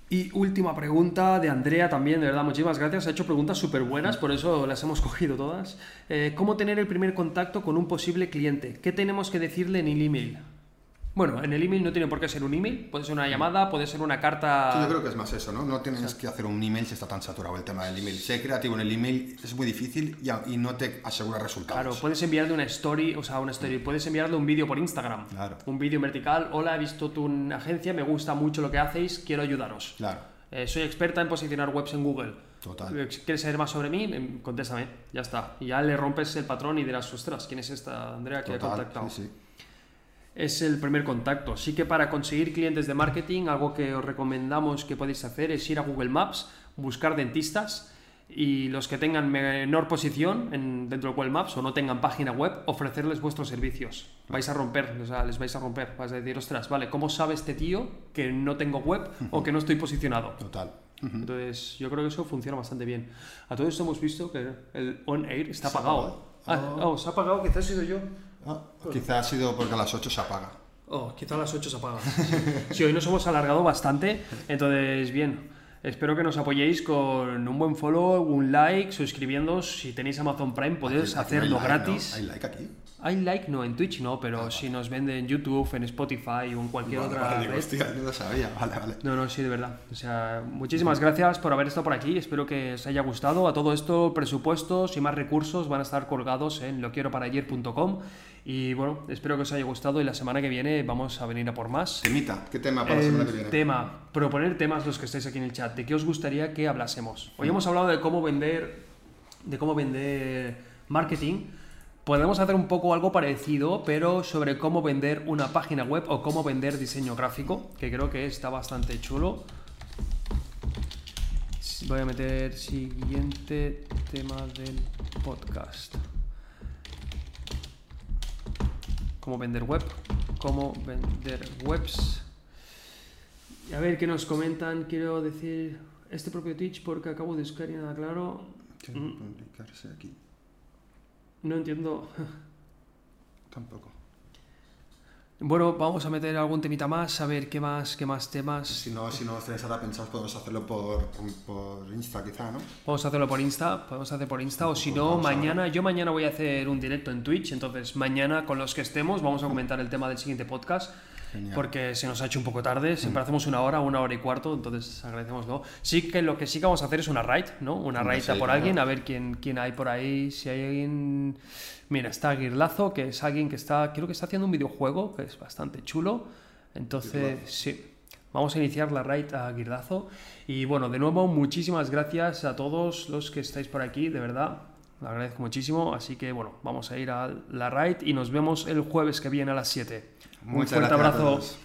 Y última pregunta de Andrea también, de verdad, muchísimas gracias. Ha hecho preguntas súper buenas, por eso las hemos (laughs) cogido todas. Eh, ¿Cómo tener el primer contacto con un posible cliente? ¿Qué tenemos que decirle en el email? Bueno, en el email no tiene por qué ser un email, puede ser una llamada, puede ser una carta... Sí, yo creo que es más eso, ¿no? No tienes que hacer un email si está tan saturado el tema del email. Ser creativo en el email es muy difícil y, a- y no te asegura resultados. Claro, puedes enviarle una story, o sea, una story, puedes enviarle un vídeo por Instagram. Claro. Un vídeo en vertical, hola, he visto tu agencia, me gusta mucho lo que hacéis, quiero ayudaros. Claro, Eh, soy experta en posicionar webs en Google. Total. Eh, ¿Quieres saber más sobre mí? Em, Contéstame, ya está. Y ya le rompes el patrón y dirás, ostras, ¿quién es esta Andrea que ha total. contactado? Sí, sí. Es el primer contacto. Sí que para conseguir clientes de marketing, algo que os recomendamos que podéis hacer es ir a Google Maps, buscar dentistas y los que tengan menor posición en, dentro de Google Maps o no tengan página web, ofrecerles vuestros servicios. Vais a romper, o sea, les vais a romper. Vais a decir, ostras, vale, ¿cómo sabe este tío que no tengo web o que no estoy posicionado? (laughs) Total. Entonces, yo creo que eso funciona bastante bien. A todo esto hemos visto que el on air está ¿Se ha apagado. apagado? Ah, oh, se ha apagado, quizás he sido yo. Ah, quizá ha sido porque a las 8 se apaga. Oh, quizá a las 8 se apaga. (laughs) Sí, hoy nos hemos alargado bastante, entonces bien. Espero que nos apoyéis con un buen follow, un like, suscribiéndoos. Si tenéis Amazon Prime podéis Aquí- aquí no hacerlo hay like, gratis. ¿no? ¿Hay like aquí? Hay like, no, en Twitch no, pero si nos vende en YouTube, en Spotify o en cualquier Vale, otra vale, red. hostia, no lo sabía. Vale, vale. No, no, sí, de verdad. O sea, muchísimas gracias por haber estado por aquí. Espero que os haya gustado. A todo esto, presupuestos y más recursos van a estar colgados en loquieroparayer.com. Y bueno, espero que os haya gustado y la semana que viene vamos a venir a por más. Temita, ¿qué tema para la semana que El viene? tema, proponer temas los que estáis aquí en el chat. ¿De qué os gustaría que hablásemos? Hoy hemos hablado de cómo vender, de cómo vender marketing. Podemos hacer un poco algo parecido, pero sobre cómo vender una página web o cómo vender diseño gráfico, que creo que está bastante chulo. Voy a meter siguiente tema del podcast. Cómo vender web, cómo vender webs. Y a ver qué nos comentan. Quiero decir este propio Twitch porque acabo de buscar y nada claro. ¿Qué Mm. publicarse aquí? No entiendo. (laughs) Tampoco. Bueno, vamos a meter algún temita más, a ver qué más, qué más temas. Si no, si no os tenéis ahora pensados, podemos hacerlo por, por Insta, quizá, ¿no? Podemos hacerlo por Insta, podemos hacer por Insta, o si Pues no, a ver. mañana, yo mañana voy a hacer un directo en Twitch, entonces mañana con los que estemos vamos a comentar el tema del siguiente podcast, Genial. porque se nos ha hecho un poco tarde, siempre hacemos una hora, una hora y cuarto, entonces agradecemoslo. Sí que lo que sí que vamos a hacer es una raid, ¿no? Una raid sí, por claro. alguien, a ver quién, quién hay por ahí, si hay alguien... Mira, está Aguirlazo, que es alguien que está, creo que está haciendo un videojuego, que es bastante chulo, entonces sí. Vamos a iniciar la raid a Aguirlazo. Y bueno, de nuevo, muchísimas gracias a todos los que estáis por aquí, de verdad. Lo agradezco muchísimo. Así que bueno, vamos a ir a la raid y nos vemos el jueves que viene a las 7. Muchas Un fuerte gracias abrazo.